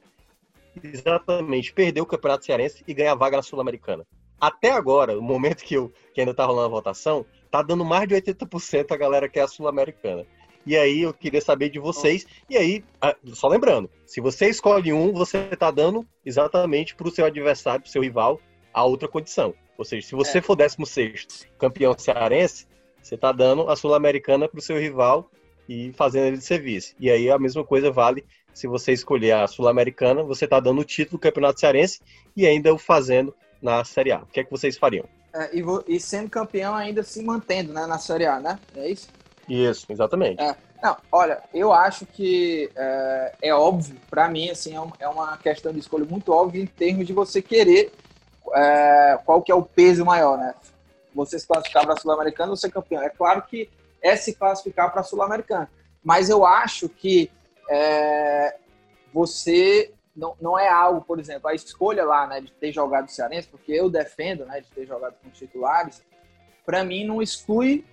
exatamente perder o Campeonato Cearense e ganhar vaga na Sul-Americana? Até agora, no momento que, eu, que ainda tá rolando a votação, tá dando mais de 80% a galera que é a sul-americana. E aí eu queria saber de vocês. E aí, só lembrando, se você escolhe um, você tá dando exatamente para o seu adversário, para o seu rival, a outra condição. Ou seja, se você é. for 16 campeão cearense, você tá dando a sul-americana para o seu rival e fazendo ele de serviço. E aí a mesma coisa vale se você escolher a sul-americana, você tá dando o título do campeonato cearense e ainda o fazendo na Série A. O que é que vocês fariam? É, e, e, sendo campeão ainda se mantendo né, na Série A, né? É isso? Isso, exatamente. É. Não, olha, eu acho que é, é óbvio, para mim, assim, é, é, uma questão de escolha muito óbvia em termos de você querer é, qual que é o peso maior, né? Você se classificar para a Sul-Americana ou ser campeão. É claro que é se classificar para a Sul-Americana, mas eu acho que é, você não, não é algo, por exemplo, a escolha lá, né, de ter jogado o Cearense, porque eu defendo, né, de ter jogado com os titulares, para mim não exclui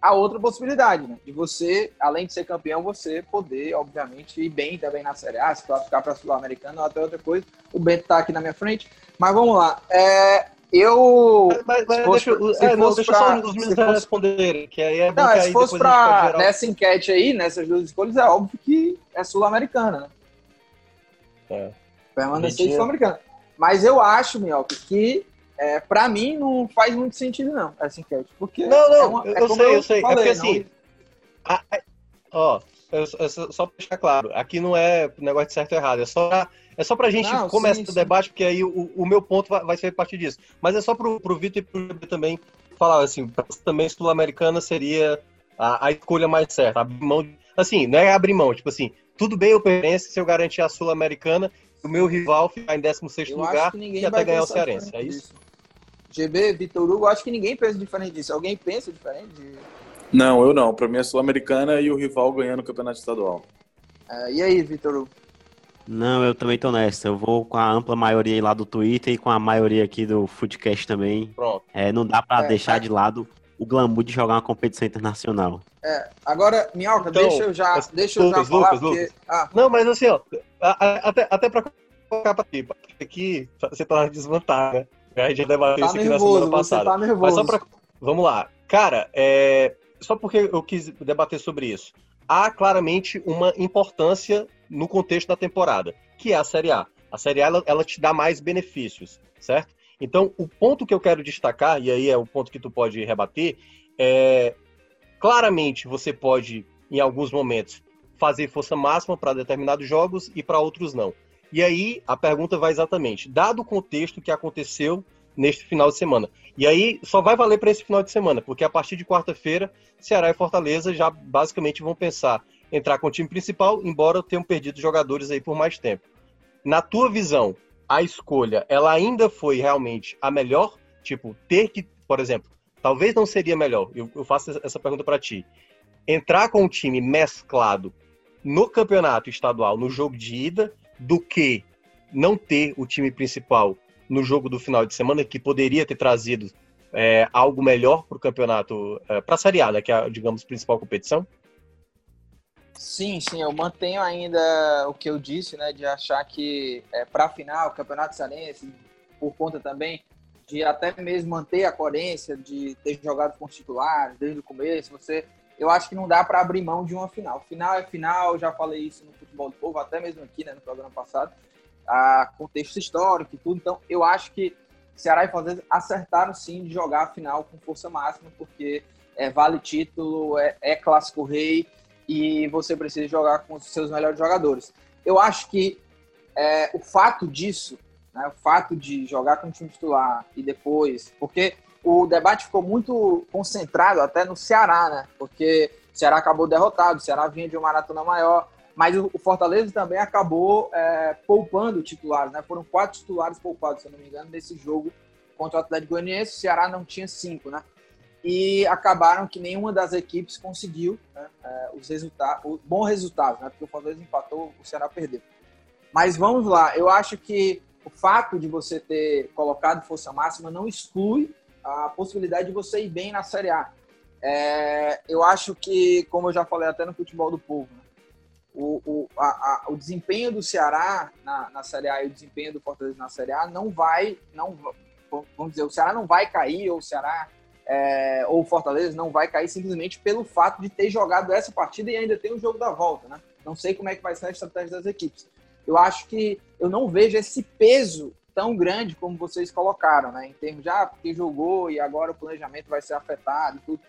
a outra possibilidade, né, de você, além de ser campeão, você poder, obviamente, ir bem também na Série A, se classificar para a Sul-Americana ou até outra coisa. O Bento está aqui na minha frente, mas vamos lá. É, eu. Mas, mas fosse, deixa, é, não, deixa pra, só os meninos fosse... responderem, que aí é bom não, se fosse para nessa enquete aí, nessas duas escolhas, é óbvio que é sul-americana, né? É. Permanecer sul-americana. Mas eu acho, Minhoca, que é, para mim não faz muito sentido, não, essa enquete. Porque não, não, é uma, eu, é eu sei, eu sei. É falei, é porque assim. A, Ó, é, só para deixar claro, aqui não é negócio de certo ou errado, é só é só pra gente não, começar o debate, porque aí o, o meu ponto vai, vai, ser a partir disso. Mas é só pro, pro Vitor e pro também falar, assim, também sul-americana seria a, a, escolha mais certa. Abrir mão, assim, não é abrir mão, tipo assim, tudo bem eu penso se eu garantir a sul-americana, o meu rival ficar em 16 lugar e até ganhar o Cearense, é isso? GB, Vitor Hugo, acho que ninguém pensa diferente disso. Alguém pensa diferente? Não, eu não. Pra mim é sul-americana e o rival ganhando o campeonato estadual. É, e aí, Vitor Hugo? Não, eu também tô nessa. Eu vou com a ampla maioria lá do Twitter e com a maioria aqui do Footcast também. Pronto. É, não dá para é, deixar é. de lado o glamour de jogar uma competição internacional. É, agora, Minhoca, então, deixa eu já, deixa eu já falar, Lucas, porque... Lucas. Ah. Não, mas assim, ó, até, até pra colocar pra ti, aqui você tá desvantagem, né? A gente já debateu tá isso aqui nervoso, na semana passada. Tá nervoso. Mas só pra... Vamos lá. Cara, é... só porque eu quis debater sobre isso. Há claramente uma importância no contexto da temporada, que é a Série A. A Série A ela, ela te dá mais benefícios, certo? Então, o ponto que eu quero destacar, e aí é o ponto que tu pode rebater, é claramente você pode, em alguns momentos, fazer força máxima para determinados jogos e para outros não. E aí a pergunta vai exatamente, dado o contexto que aconteceu neste final de semana. E aí só vai valer para esse final de semana, porque a partir de quarta-feira, Ceará e Fortaleza já basicamente vão pensar entrar com o time principal, embora tenham perdido jogadores aí por mais tempo. Na tua visão, a escolha, ela ainda foi realmente a melhor? Tipo, ter que, por exemplo, talvez não seria melhor, eu, eu faço essa pergunta para ti, entrar com o time mesclado no campeonato estadual, no jogo de ida, do que não ter o time principal no jogo do final de semana, que poderia ter trazido é, algo melhor para o campeonato, é, para a Série A, né, que é, digamos, a principal competição? Sim, sim, eu mantenho ainda o que eu disse, né, de achar que é, para a final, o Campeonato Cearense, por conta também de até mesmo manter a coerência, de ter jogado com os titulares desde o começo, você, eu acho que não dá para abrir mão de uma final. Final é final, já falei isso no Futebol do Povo, até mesmo aqui, né, no programa passado, a contexto histórico e tudo, então eu acho que Ceará e Fortaleza acertaram sim de jogar a final com força máxima, porque é, vale título, é, é clássico rei, e você precisa jogar com os seus melhores jogadores. Eu acho que é, o fato disso, né, o fato de jogar com o time titular e depois, porque o debate ficou muito concentrado até no Ceará, né? Porque o Ceará acabou derrotado, o Ceará vinha de uma maratona maior, mas o Fortaleza também acabou é, poupando titulares, né? Foram quatro titulares poupados, se eu não me engano, nesse jogo contra o Atlético Goianiense. O Ceará não tinha cinco, né? E acabaram que nenhuma das equipes conseguiu né, é, os resultados, bons resultados, né, porque o Fortaleza empatou, o Ceará perdeu. Mas vamos lá, eu acho que o fato de você ter colocado força máxima não exclui a possibilidade de você ir bem na Série A. É, eu acho que, como eu já falei até no futebol do povo, né, o, o, a, a, o desempenho do Ceará na, na Série A e o desempenho do Fortaleza na Série A não vai, não, vamos dizer, o Ceará não vai cair ou o Ceará é, ou Fortaleza não vai cair simplesmente pelo fato de ter jogado essa partida e ainda tem o jogo da volta, né? Não sei como é que vai ser a estratégia das equipes. Eu acho que eu não vejo esse peso tão grande como vocês colocaram, né? Em termos de, ah, porque jogou e agora o planejamento vai ser afetado e tudo.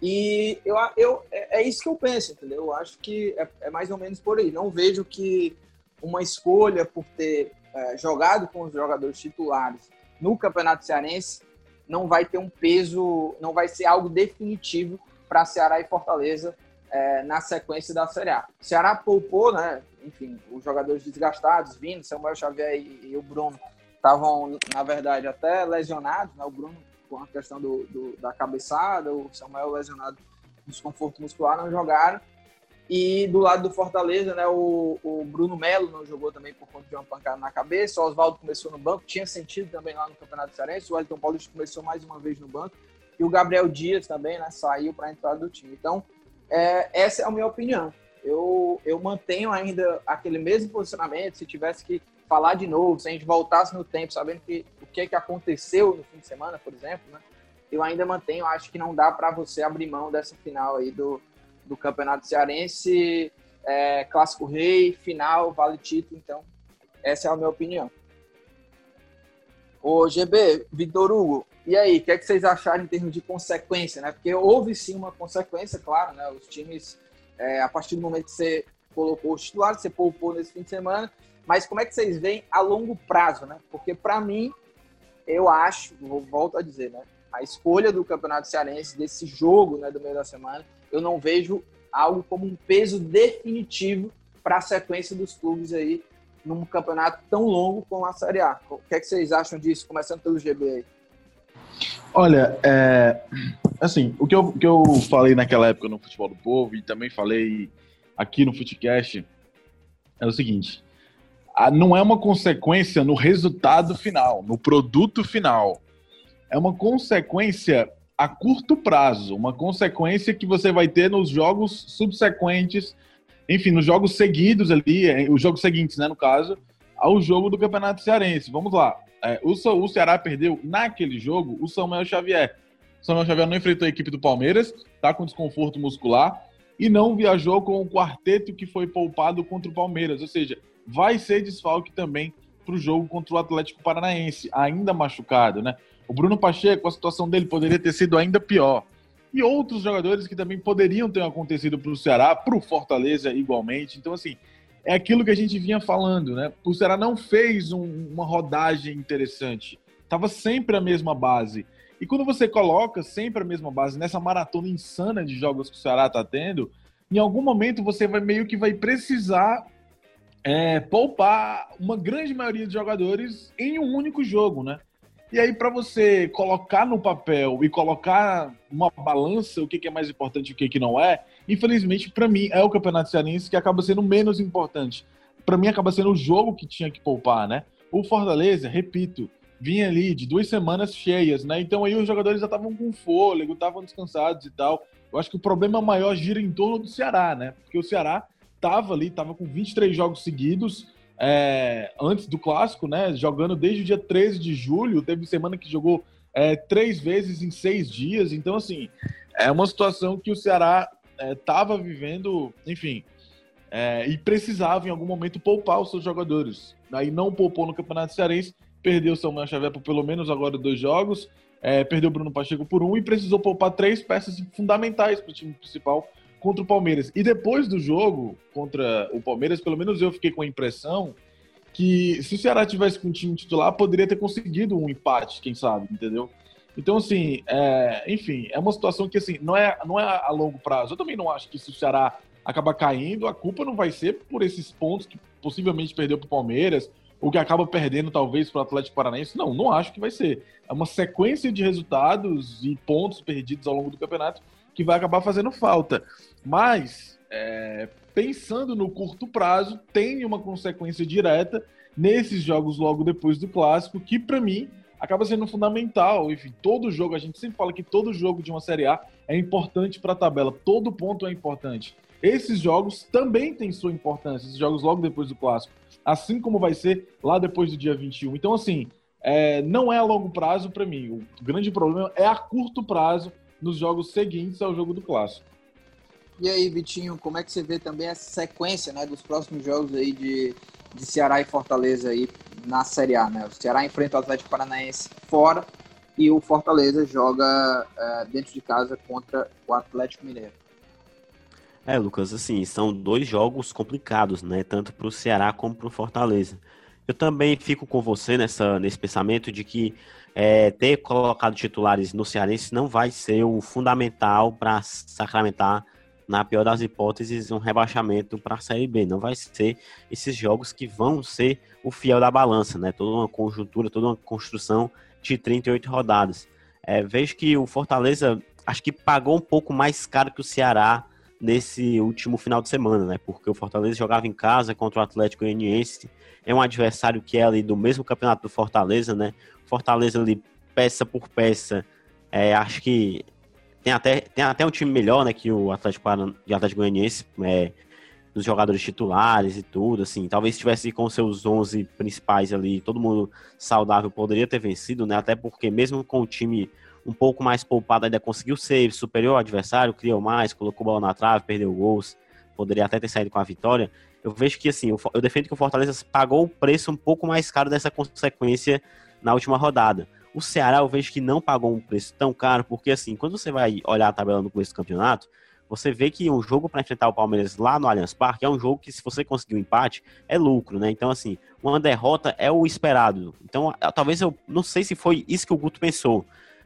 E eu, eu, é, é isso que eu penso, entendeu? Eu acho que é, é, mais ou menos por aí. Não vejo que uma escolha por ter é, jogado com os jogadores titulares no Campeonato Cearense não vai ter um peso, não vai ser algo definitivo para Ceará e Fortaleza é, na sequência da Série A. Ceará poupou, né? Enfim, os jogadores desgastados vindo, Samuel Xavier e, e o Bruno estavam, na verdade, até lesionados, né? O Bruno com a questão do, do, da cabeçada, o Samuel lesionado desconforto muscular, não jogaram. E do lado do Fortaleza, né, o, o Bruno Melo não jogou também por conta de uma pancada na cabeça. O Oswaldo começou no banco, tinha sentido também lá no Campeonato Cearense. O Wellington Paulista começou mais uma vez no banco. E o Gabriel Dias também né, saiu para a entrada do time. Então, é, essa é a minha opinião. Eu, eu mantenho ainda aquele mesmo posicionamento. Se tivesse que falar de novo, se a gente voltasse no tempo, sabendo que, o que, é que aconteceu no fim de semana, por exemplo, né, eu ainda mantenho. Acho que não dá para você abrir mão dessa final aí do do Campeonato Cearense, é, Clássico Rei, final, vale título, então essa é a minha opinião. Ô GB, Vitor Hugo, e aí, o que, é que vocês acharam em termos de consequência, né? Porque houve sim uma consequência, claro, né? Os times é, a partir do momento que você colocou os titulares, você poupou nesse fim de semana, mas como é que vocês veem a longo prazo, né? Porque para mim, eu acho, volto a dizer, né? A escolha do Campeonato Cearense, desse jogo né, do meio da semana, eu não vejo algo como um peso definitivo para a sequência dos clubes aí num campeonato tão longo como a Série A. O que, é que vocês acham disso, começando pelo GB aí? Olha, é, assim, o que eu, que eu falei naquela época no Futebol do Povo e também falei aqui no Footcast é o seguinte: não é uma consequência no resultado final, no produto final. É uma consequência a curto prazo, uma consequência que você vai ter nos jogos subsequentes, enfim, nos jogos seguidos ali, é, os jogos seguintes, né, no caso, ao jogo do Campeonato Cearense. Vamos lá. É, o, o Ceará perdeu naquele jogo o Samuel Xavier. O Samuel Xavier não enfrentou a equipe do Palmeiras, tá com desconforto muscular e não viajou com o quarteto que foi poupado contra o Palmeiras. Ou seja, vai ser desfalque também para o jogo contra o Atlético Paranaense, ainda machucado, né? O Bruno Pacheco, a situação dele poderia ter sido ainda pior. E outros jogadores que também poderiam ter acontecido para o Ceará, para o Fortaleza igualmente. Então, assim, é aquilo que a gente vinha falando, né? O Ceará não fez um, uma rodagem interessante. Tava sempre a mesma base. E quando você coloca sempre a mesma base nessa maratona insana de jogos que o Ceará está tendo, em algum momento você vai meio que vai precisar é, poupar uma grande maioria de jogadores em um único jogo, né? E aí, para você colocar no papel e colocar uma balança o que, que é mais importante e o que, que não é, infelizmente, para mim, é o Campeonato Cearense que acaba sendo menos importante. Para mim, acaba sendo o jogo que tinha que poupar, né? O Fortaleza, repito, vinha ali de duas semanas cheias, né? Então aí os jogadores já estavam com fôlego, estavam descansados e tal. Eu acho que o problema maior gira em torno do Ceará, né? Porque o Ceará estava ali, estava com 23 jogos seguidos é, antes do clássico, né? Jogando desde o dia 13 de julho, teve semana que jogou é, três vezes em seis dias. Então, assim, é uma situação que o Ceará estava é, vivendo, enfim, é, e precisava em algum momento poupar os seus jogadores. Aí não poupou no Campeonato Cearense, perdeu o Samuel Xavier por pelo menos agora dois jogos, é, perdeu o Bruno Pacheco por um e precisou poupar três peças fundamentais para o time principal contra o Palmeiras. E depois do jogo contra o Palmeiras, pelo menos eu fiquei com a impressão que se o Ceará tivesse com um time titular, poderia ter conseguido um empate, quem sabe, entendeu? Então, assim, é, enfim, é uma situação que, assim, não é, não é a longo prazo. Eu também não acho que se o Ceará acabar caindo, a culpa não vai ser por esses pontos que possivelmente perdeu para o Palmeiras, ou que acaba perdendo, talvez, para o Atlético Paranaense. Não, não acho que vai ser. É uma sequência de resultados e pontos perdidos ao longo do campeonato que vai acabar fazendo falta. Mas, é, pensando no curto prazo, tem uma consequência direta nesses jogos logo depois do clássico, que para mim acaba sendo fundamental. Enfim, todo jogo, a gente sempre fala que todo jogo de uma Série A é importante para a tabela, todo ponto é importante. Esses jogos também têm sua importância, esses jogos logo depois do clássico, assim como vai ser lá depois do dia 21. Então, assim, é, não é a longo prazo para mim. O grande problema é a curto prazo nos jogos seguintes ao jogo do clássico. E aí, Vitinho, como é que você vê também essa sequência né, dos próximos jogos aí de, de Ceará e Fortaleza aí na Série A? Né? O Ceará enfrenta o Atlético Paranaense fora e o Fortaleza joga uh, dentro de casa contra o Atlético Mineiro. É, Lucas, assim, são dois jogos complicados, né? Tanto para o Ceará como para o Fortaleza. Eu também fico com você nessa, nesse pensamento de que é, ter colocado titulares no Cearense não vai ser o fundamental para sacramentar, na pior das hipóteses, um rebaixamento para a Série B. Não vai ser esses jogos que vão ser o fiel da balança, né? Toda uma conjuntura, toda uma construção de 38 rodadas. É, vejo que o Fortaleza acho que pagou um pouco mais caro que o Ceará nesse último final de semana, né? Porque o Fortaleza jogava em casa contra o Atlético Goianiense. É um adversário que é ali do mesmo campeonato do Fortaleza, né? Fortaleza ali, peça por peça, é, acho que tem até, tem até um time melhor, né, que o Atlético, de Atlético Goianiense, é, dos jogadores titulares e tudo, assim, talvez estivesse com seus 11 principais ali, todo mundo saudável poderia ter vencido, né, até porque mesmo com o time um pouco mais poupado ainda conseguiu ser superior ao adversário, criou mais, colocou bola na trave, perdeu gols, poderia até ter saído com a vitória. Eu vejo que, assim, eu defendo que o Fortaleza pagou o preço um pouco mais caro dessa consequência na última rodada. O Ceará eu vejo que não pagou um preço tão caro, porque assim, quando você vai olhar a tabela no começo do campeonato, você vê que um jogo para enfrentar o Palmeiras lá no Allianz Parque é um jogo que, se você conseguir um empate, é lucro, né? Então, assim, uma derrota é o esperado. Então, talvez eu não sei se foi isso que o Guto pensou,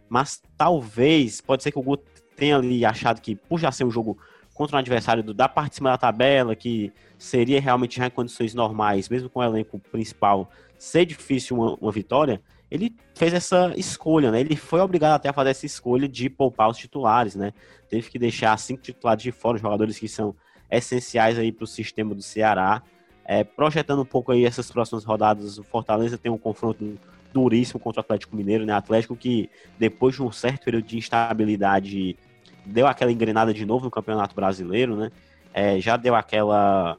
mas talvez, pode ser que o Guto tenha ali achado que, por já ser um jogo contra um adversário do, da parte de cima da tabela, que seria realmente já em condições normais, mesmo com o elenco principal, ser difícil uma, uma vitória, ele fez essa escolha, né? Ele foi obrigado até a fazer essa escolha de poupar os titulares, né? Teve que deixar cinco titulares de fora, jogadores que são essenciais aí para o sistema do Ceará. É, projetando um pouco aí essas próximas rodadas, o Fortaleza tem um confronto duríssimo contra o Atlético Mineiro, né? Atlético que depois de um certo período de instabilidade deu aquela engrenada de novo no Campeonato Brasileiro, né? É, já deu aquela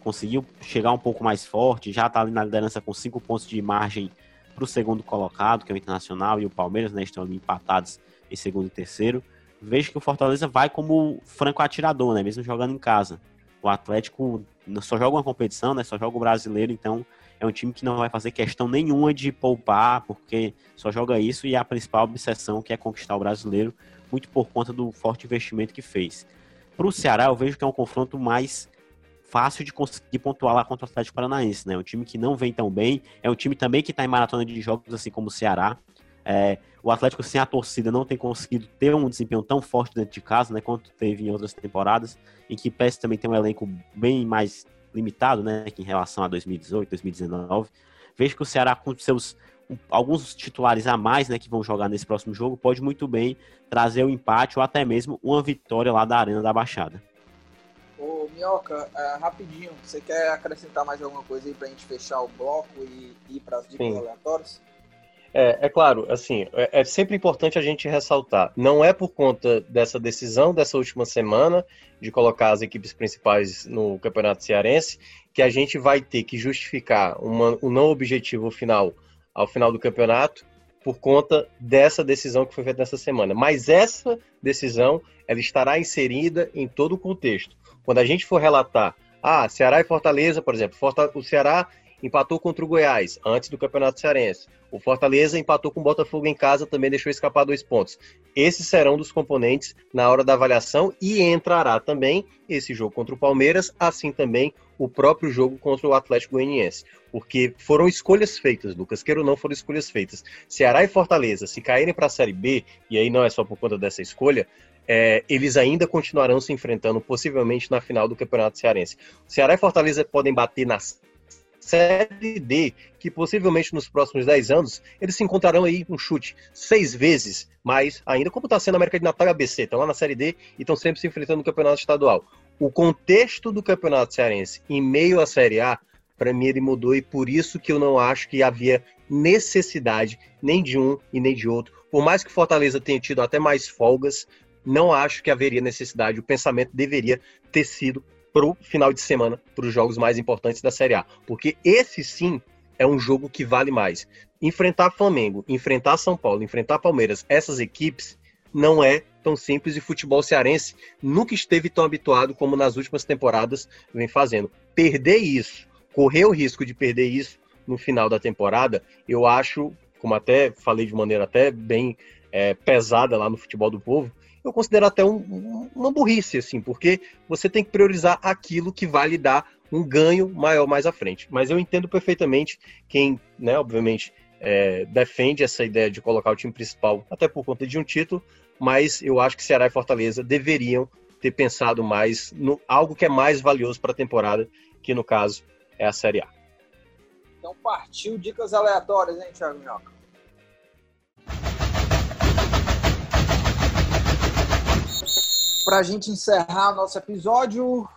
conseguiu chegar um pouco mais forte, já está ali na liderança com cinco pontos de margem para o segundo colocado, que é o Internacional e o Palmeiras, né, estão ali empatados em segundo e terceiro. Vejo que o Fortaleza vai como franco atirador, né, mesmo jogando em casa. O Atlético só joga uma competição, né, só joga o brasileiro, então é um time que não vai fazer questão nenhuma de poupar, porque só joga isso e a principal obsessão que é conquistar o brasileiro, muito por conta do forte investimento que fez. Para o Ceará, eu vejo que é um confronto mais fácil de conseguir pontuar lá contra o Atlético Paranaense, né? Um time que não vem tão bem, é um time também que está em maratona de jogos, assim como o Ceará. É, o Atlético sem a torcida não tem conseguido ter um desempenho tão forte dentro de casa, né? Quanto teve em outras temporadas, em que PS também tem um elenco bem mais limitado, né? em relação a 2018, 2019. Vejo que o Ceará com seus alguns titulares a mais, né, que vão jogar nesse próximo jogo, pode muito bem trazer o um empate ou até mesmo uma vitória lá da Arena da Baixada. Minhoca, é, rapidinho, você quer acrescentar mais alguma coisa aí para a gente fechar o bloco e ir para as dicas Sim. aleatórias? É, é claro, assim, é, é, sempre importante a gente ressaltar. Não é por conta dessa decisão dessa última semana de colocar as equipes principais no Campeonato Cearense que a gente vai ter que justificar uma, um não objetivo final ao final do campeonato por conta dessa decisão que foi feita nessa semana. Mas essa decisão ela estará inserida em todo o contexto. Quando a gente for relatar, ah, Ceará e Fortaleza, por exemplo, o Ceará empatou contra o Goiás antes do Campeonato Cearense. O Fortaleza empatou com o Botafogo em casa, também deixou escapar dois pontos. Esses serão dos componentes na hora da avaliação e entrará também esse jogo contra o Palmeiras, assim também o próprio jogo contra o Atlético Goianiense. Porque foram escolhas feitas, Lucas, queira ou não, foram escolhas feitas. Ceará e Fortaleza, se caírem para a Série B, e aí não é só por conta dessa escolha, é, eles ainda continuarão se enfrentando possivelmente na final do Campeonato Cearense. Ceará e Fortaleza podem bater na Série D, que possivelmente nos próximos 10 anos eles se encontrarão aí um chute seis vezes mais ainda, como está sendo a América de Natal e ABC, estão lá na Série D e estão sempre se enfrentando no Campeonato Estadual. O contexto do Campeonato Cearense em meio à Série A, para mim ele mudou e por isso que eu não acho que havia necessidade nem de um e nem de outro. Por mais que Fortaleza tenha tido até mais folgas, não acho que haveria necessidade. O pensamento deveria ter sido para o final de semana, para os jogos mais importantes da Série A. Porque esse sim é um jogo que vale mais. Enfrentar Flamengo, enfrentar São Paulo, enfrentar Palmeiras, essas equipes não é tão simples e futebol cearense nunca esteve tão habituado como nas últimas temporadas vem fazendo. Perder isso, correr o risco de perder isso no final da temporada, eu acho, como até falei de maneira até bem é, pesada lá no futebol do povo, eu considero até um, uma burrice, assim, porque você tem que priorizar aquilo que vai lhe dar um ganho maior mais à frente. Mas eu entendo perfeitamente quem, né, obviamente, é, defende essa ideia de colocar o time principal, até por conta de um título, mas eu acho que Ceará e Fortaleza deveriam ter pensado mais no algo que é mais valioso para a temporada, que no caso é a Série A. Então partiu dicas aleatórias, hein, Thiago Minhoca? para a gente encerrar nosso episódio,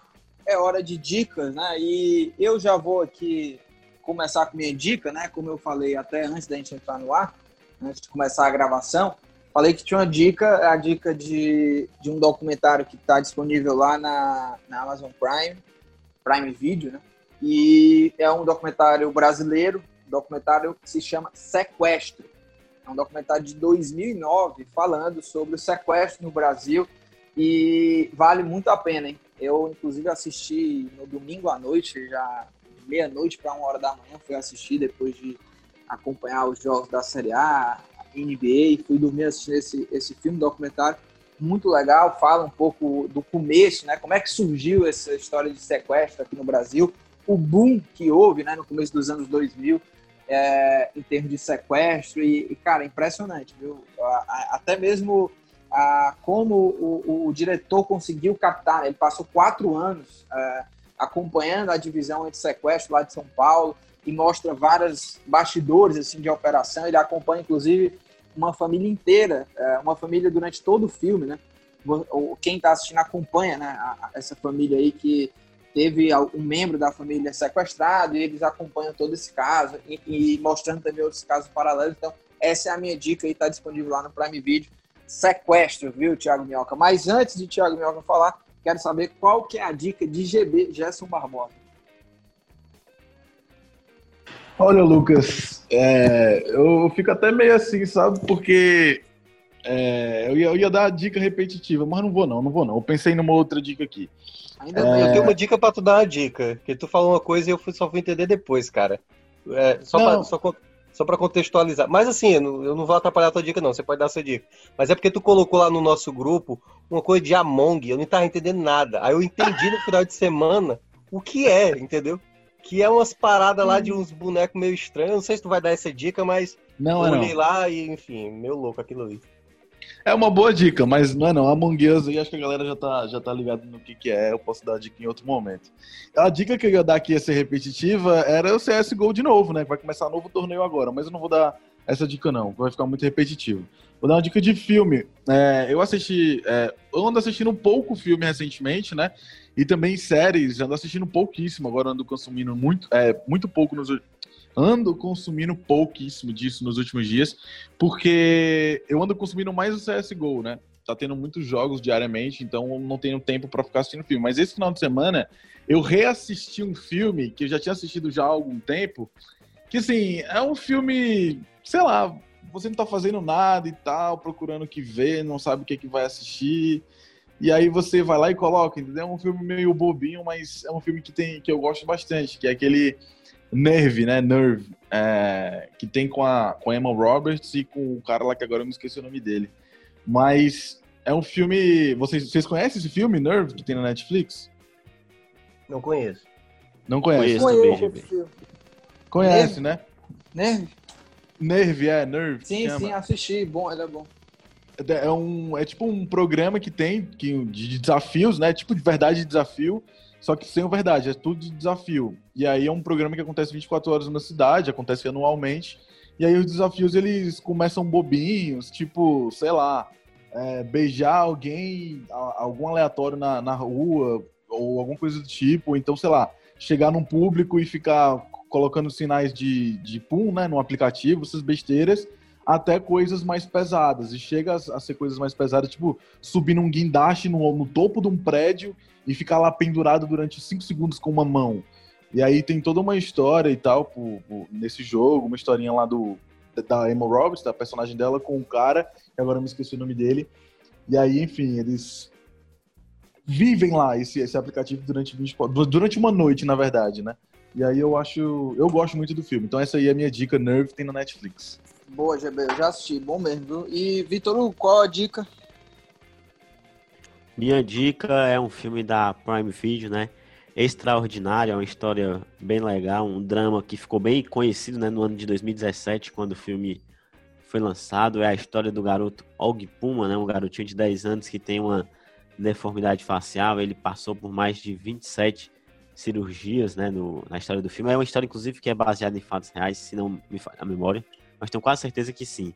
é hora de dicas, né? E eu já vou aqui começar com minha dica, né? Como eu falei até antes da gente entrar no ar, antes de começar a gravação, falei que tinha uma dica, a dica de, de um documentário que está disponível lá na, na Amazon Prime, Prime Video, né? E é um documentário brasileiro, documentário que se chama Sequestro. É um documentário de 2009 falando sobre o sequestro no Brasil e vale muito a pena, hein? Eu, inclusive, assisti no domingo à noite, já meia-noite para uma hora da manhã, fui assistir depois de acompanhar os jogos da Série A, NBA, fui dormir assistindo esse, esse filme documentário. muito legal, fala um pouco do começo, né? Como é que surgiu essa história de sequestro aqui no Brasil, o boom que houve, né, no começo dos anos 2000, é, em termos de sequestro e, e cara, impressionante, viu? Até mesmo a, como o, o, diretor conseguiu captar, né? ele passou quatro anos é, acompanhando a divisão anti-sequestro lá de São Paulo e mostra vários bastidores assim de operação. Ele acompanha inclusive uma família inteira, é, uma família durante todo o filme, né? Quem está assistindo acompanha, né? Essa família aí que teve um membro da família sequestrado e eles acompanham todo esse caso e, e mostrando também outros casos paralelos. Então, essa é a minha dica e está disponível lá no Prime Video. Sequestro, viu, Thiago Minhoca? Mas antes de Thiago Minhoca falar, quero saber qual que é a dica de GB Gerson Barbosa. Olha, Lucas, é, eu fico até meio assim, sabe? Porque é, eu, ia, eu, ia, dar a dica repetitiva, mas não vou não, não vou não. Eu pensei numa outra dica aqui. Ainda é... Eu tenho uma dica pra tu dar uma dica, que tu falou uma coisa e eu só vou entender depois, cara. É, só, pra, só, só pra contextualizar. Mas assim, eu não, eu vou atrapalhar a tua dica não, você pode dar a sua dica. Mas é porque tu colocou lá no nosso grupo uma coisa de Among, eu não tava entendendo nada. Aí eu entendi no final de semana o que é, entendeu? que é umas paradas lá de uns bonecos meio estranhos. Não sei se tu vai dar essa dica, mas não, eu é olhei não. lá e, enfim, meu louco aquilo ali. É uma boa dica, mas não é não. Among Us aí acho que a galera já tá, já tá ligado no que, que é. Eu posso dar a dica em outro momento. A dica que eu ia dar aqui ia ser repetitiva era o CSGO de novo, né? Vai começar novo torneio agora, mas eu não vou dar essa dica não, vai ficar muito repetitivo. Vou dar uma dica de filme. É, eu assisti. É, eu ando assistindo um pouco filme recentemente, né? E também séries, ando assistindo pouquíssimo, agora ando consumindo muito, é, muito pouco nos ando consumindo pouquíssimo disso nos últimos dias, porque eu ando consumindo mais o CSGO, né? Tá tendo muitos jogos diariamente, então não tenho tempo para ficar assistindo filme. Mas esse final de semana eu reassisti um filme que eu já tinha assistido já há algum tempo, que assim, é um filme, sei lá, você não tá fazendo nada e tal, procurando o que ver, não sabe o que, é que vai assistir. E aí você vai lá e coloca, entendeu? É um filme meio bobinho, mas é um filme que tem que eu gosto bastante, que é aquele Nerve, né? Nerve, é, que tem com a, com a Emma Roberts e com o cara lá que agora eu me esqueci o nome dele. Mas é um filme. Vocês, vocês conhecem esse filme, Nerve, que tem na Netflix? Não conheço. Não conhece? Conheço também, Conhece, Nerve. né? Nerve? Nerve, é, Nerve. Sim, sim, assisti. Bom, ele é bom. É, um, é tipo um programa que tem que, de desafios, né? Tipo de verdade de desafio, só que sem verdade, é tudo de desafio. E aí é um programa que acontece 24 horas na cidade, acontece anualmente. E aí os desafios eles começam bobinhos, tipo, sei lá, é, beijar alguém, algum aleatório na, na rua, ou alguma coisa do tipo, ou então, sei lá, chegar num público e ficar colocando sinais de, de pum, né, no aplicativo, essas besteiras, até coisas mais pesadas. E chega a, a, ser coisas mais pesadas, tipo subir num guindaste no, no, topo de um prédio e ficar lá pendurado durante cinco segundos com uma mão. E aí tem toda uma história e tal nesse jogo, uma historinha lá do da Emma Roberts, da personagem dela, com um cara, que agora eu me esqueci o nome dele. E aí, enfim, eles vivem lá esse, esse aplicativo durante 24, durante uma noite, na verdade, né? E aí eu acho, eu gosto muito do filme. Então essa aí é a minha dica, Nerve tem na Netflix. Boa, GB, eu já assisti, bom mesmo. E, Vitor, qual a dica? Minha dica é um filme da Prime Video, né? Extraordinário, é uma história bem legal, um drama que ficou bem conhecido né, no ano de 2017, quando o filme foi lançado. É a história do garoto Og Puma, né, um garotinho de 10 anos que tem uma deformidade facial. Ele passou por mais de 27 cirurgias né, no, na história do filme. É uma história, inclusive, que é baseada em fatos reais, se não me falha a memória mas tenho quase certeza que sim.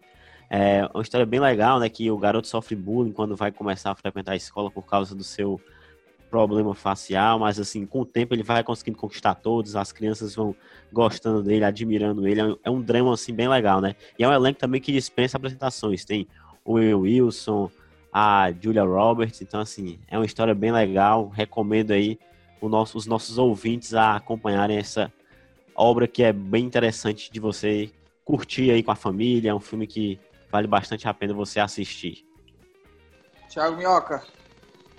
É uma história bem legal, né? Que o garoto sofre bullying quando vai começar a frequentar a escola por causa do seu problema facial, mas assim, com o tempo ele vai conseguindo conquistar todos, as crianças vão gostando dele, admirando ele. É um é drama assim bem legal, né? E é um elenco também que dispensa apresentações. Tem o Will Wilson, a Julia Roberts, então assim, é uma história bem legal. Recomendo aí nosso, os nossos ouvintes a acompanharem essa obra que é bem interessante de você curtir aí com a família. É um filme que vale bastante a pena você assistir. Tiago Minhoca,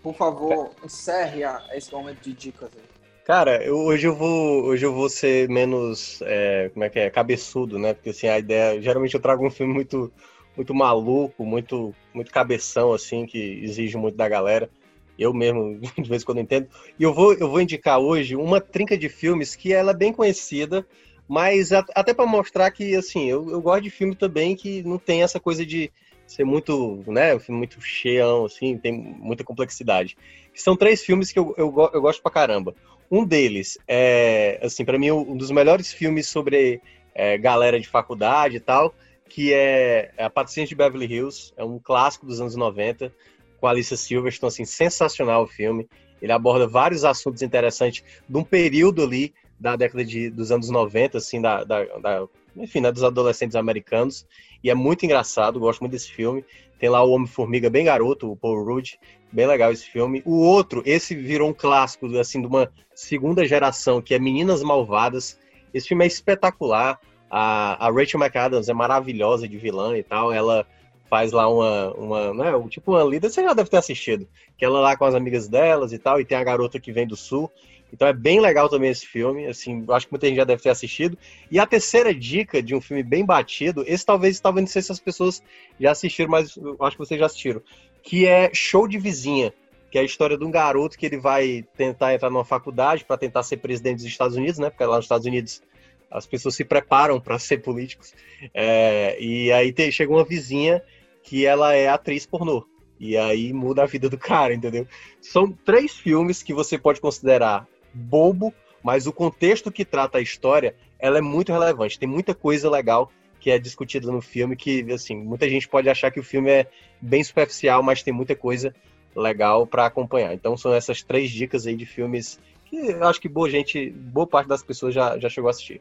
por favor, encerre esse momento de dicas aí. Cara, eu, hoje eu vou hoje eu vou ser menos é, como é que é cabeçudo, né? Porque assim a ideia geralmente eu trago um filme muito muito maluco, muito, muito cabeção, assim, que exige muito da galera. Eu mesmo, de vez em quando, entendo. E eu vou, eu vou indicar hoje uma trinca de filmes que ela é bem conhecida, mas até para mostrar que, assim, eu, eu gosto de filme também que não tem essa coisa de ser muito, né, um filme muito cheião, assim, tem muita complexidade. São três filmes que eu, eu, eu gosto pra caramba. Um deles é, assim, para mim, um dos melhores filmes sobre é, galera de faculdade e tal, que é, é A Paciente de Beverly Hills, é um clássico dos anos 90, com a Alicia Silverstone, assim, sensacional o filme. Ele aborda vários assuntos interessantes de um período ali da década de, dos anos 90, assim, da, da, da enfim, né, dos adolescentes americanos. E é muito engraçado, gosto muito desse filme. Tem lá o Homem-Formiga bem garoto, o Paul Rudd, bem legal esse filme. O outro, esse virou um clássico, assim, de uma segunda geração, que é Meninas Malvadas. Esse filme é espetacular. A, a Rachel McAdams é maravilhosa de vilã e tal. Ela faz lá uma, uma né, tipo uma líder, você já deve ter assistido, que ela lá com as amigas delas e tal, e tem a garota que vem do sul, então é bem legal também esse filme, assim, acho que muita gente já deve ter assistido. E a terceira dica de um filme bem batido, esse talvez, talvez não sei se as pessoas já assistiram, mas acho que vocês já assistiram, que é Show de Vizinha, que é a história de um garoto que ele vai tentar entrar numa faculdade para tentar ser presidente dos Estados Unidos, né? Porque lá nos Estados Unidos as pessoas se preparam para ser políticos. É, e aí tem, chega uma vizinha que ela é atriz pornô. E aí muda a vida do cara, entendeu? São três filmes que você pode considerar bobo, mas o contexto que trata a história, ela é muito relevante. Tem muita coisa legal que é discutida no filme que, assim, muita gente pode achar que o filme é bem superficial, mas tem muita coisa legal para acompanhar. Então são essas três dicas aí de filmes que eu acho que boa gente, boa parte das pessoas já, já chegou a assistir.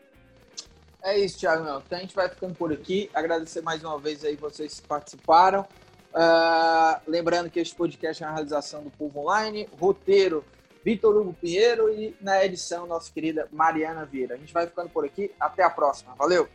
É isso, Thiago. Então a gente vai ficando por aqui. Agradecer mais uma vez aí vocês que participaram. Uh, lembrando que este podcast é uma realização do Povo Online. Roteiro Vitor Hugo Pinheiro e na edição nossa querida Mariana Vieira. A gente vai ficando por aqui. Até a próxima. Valeu!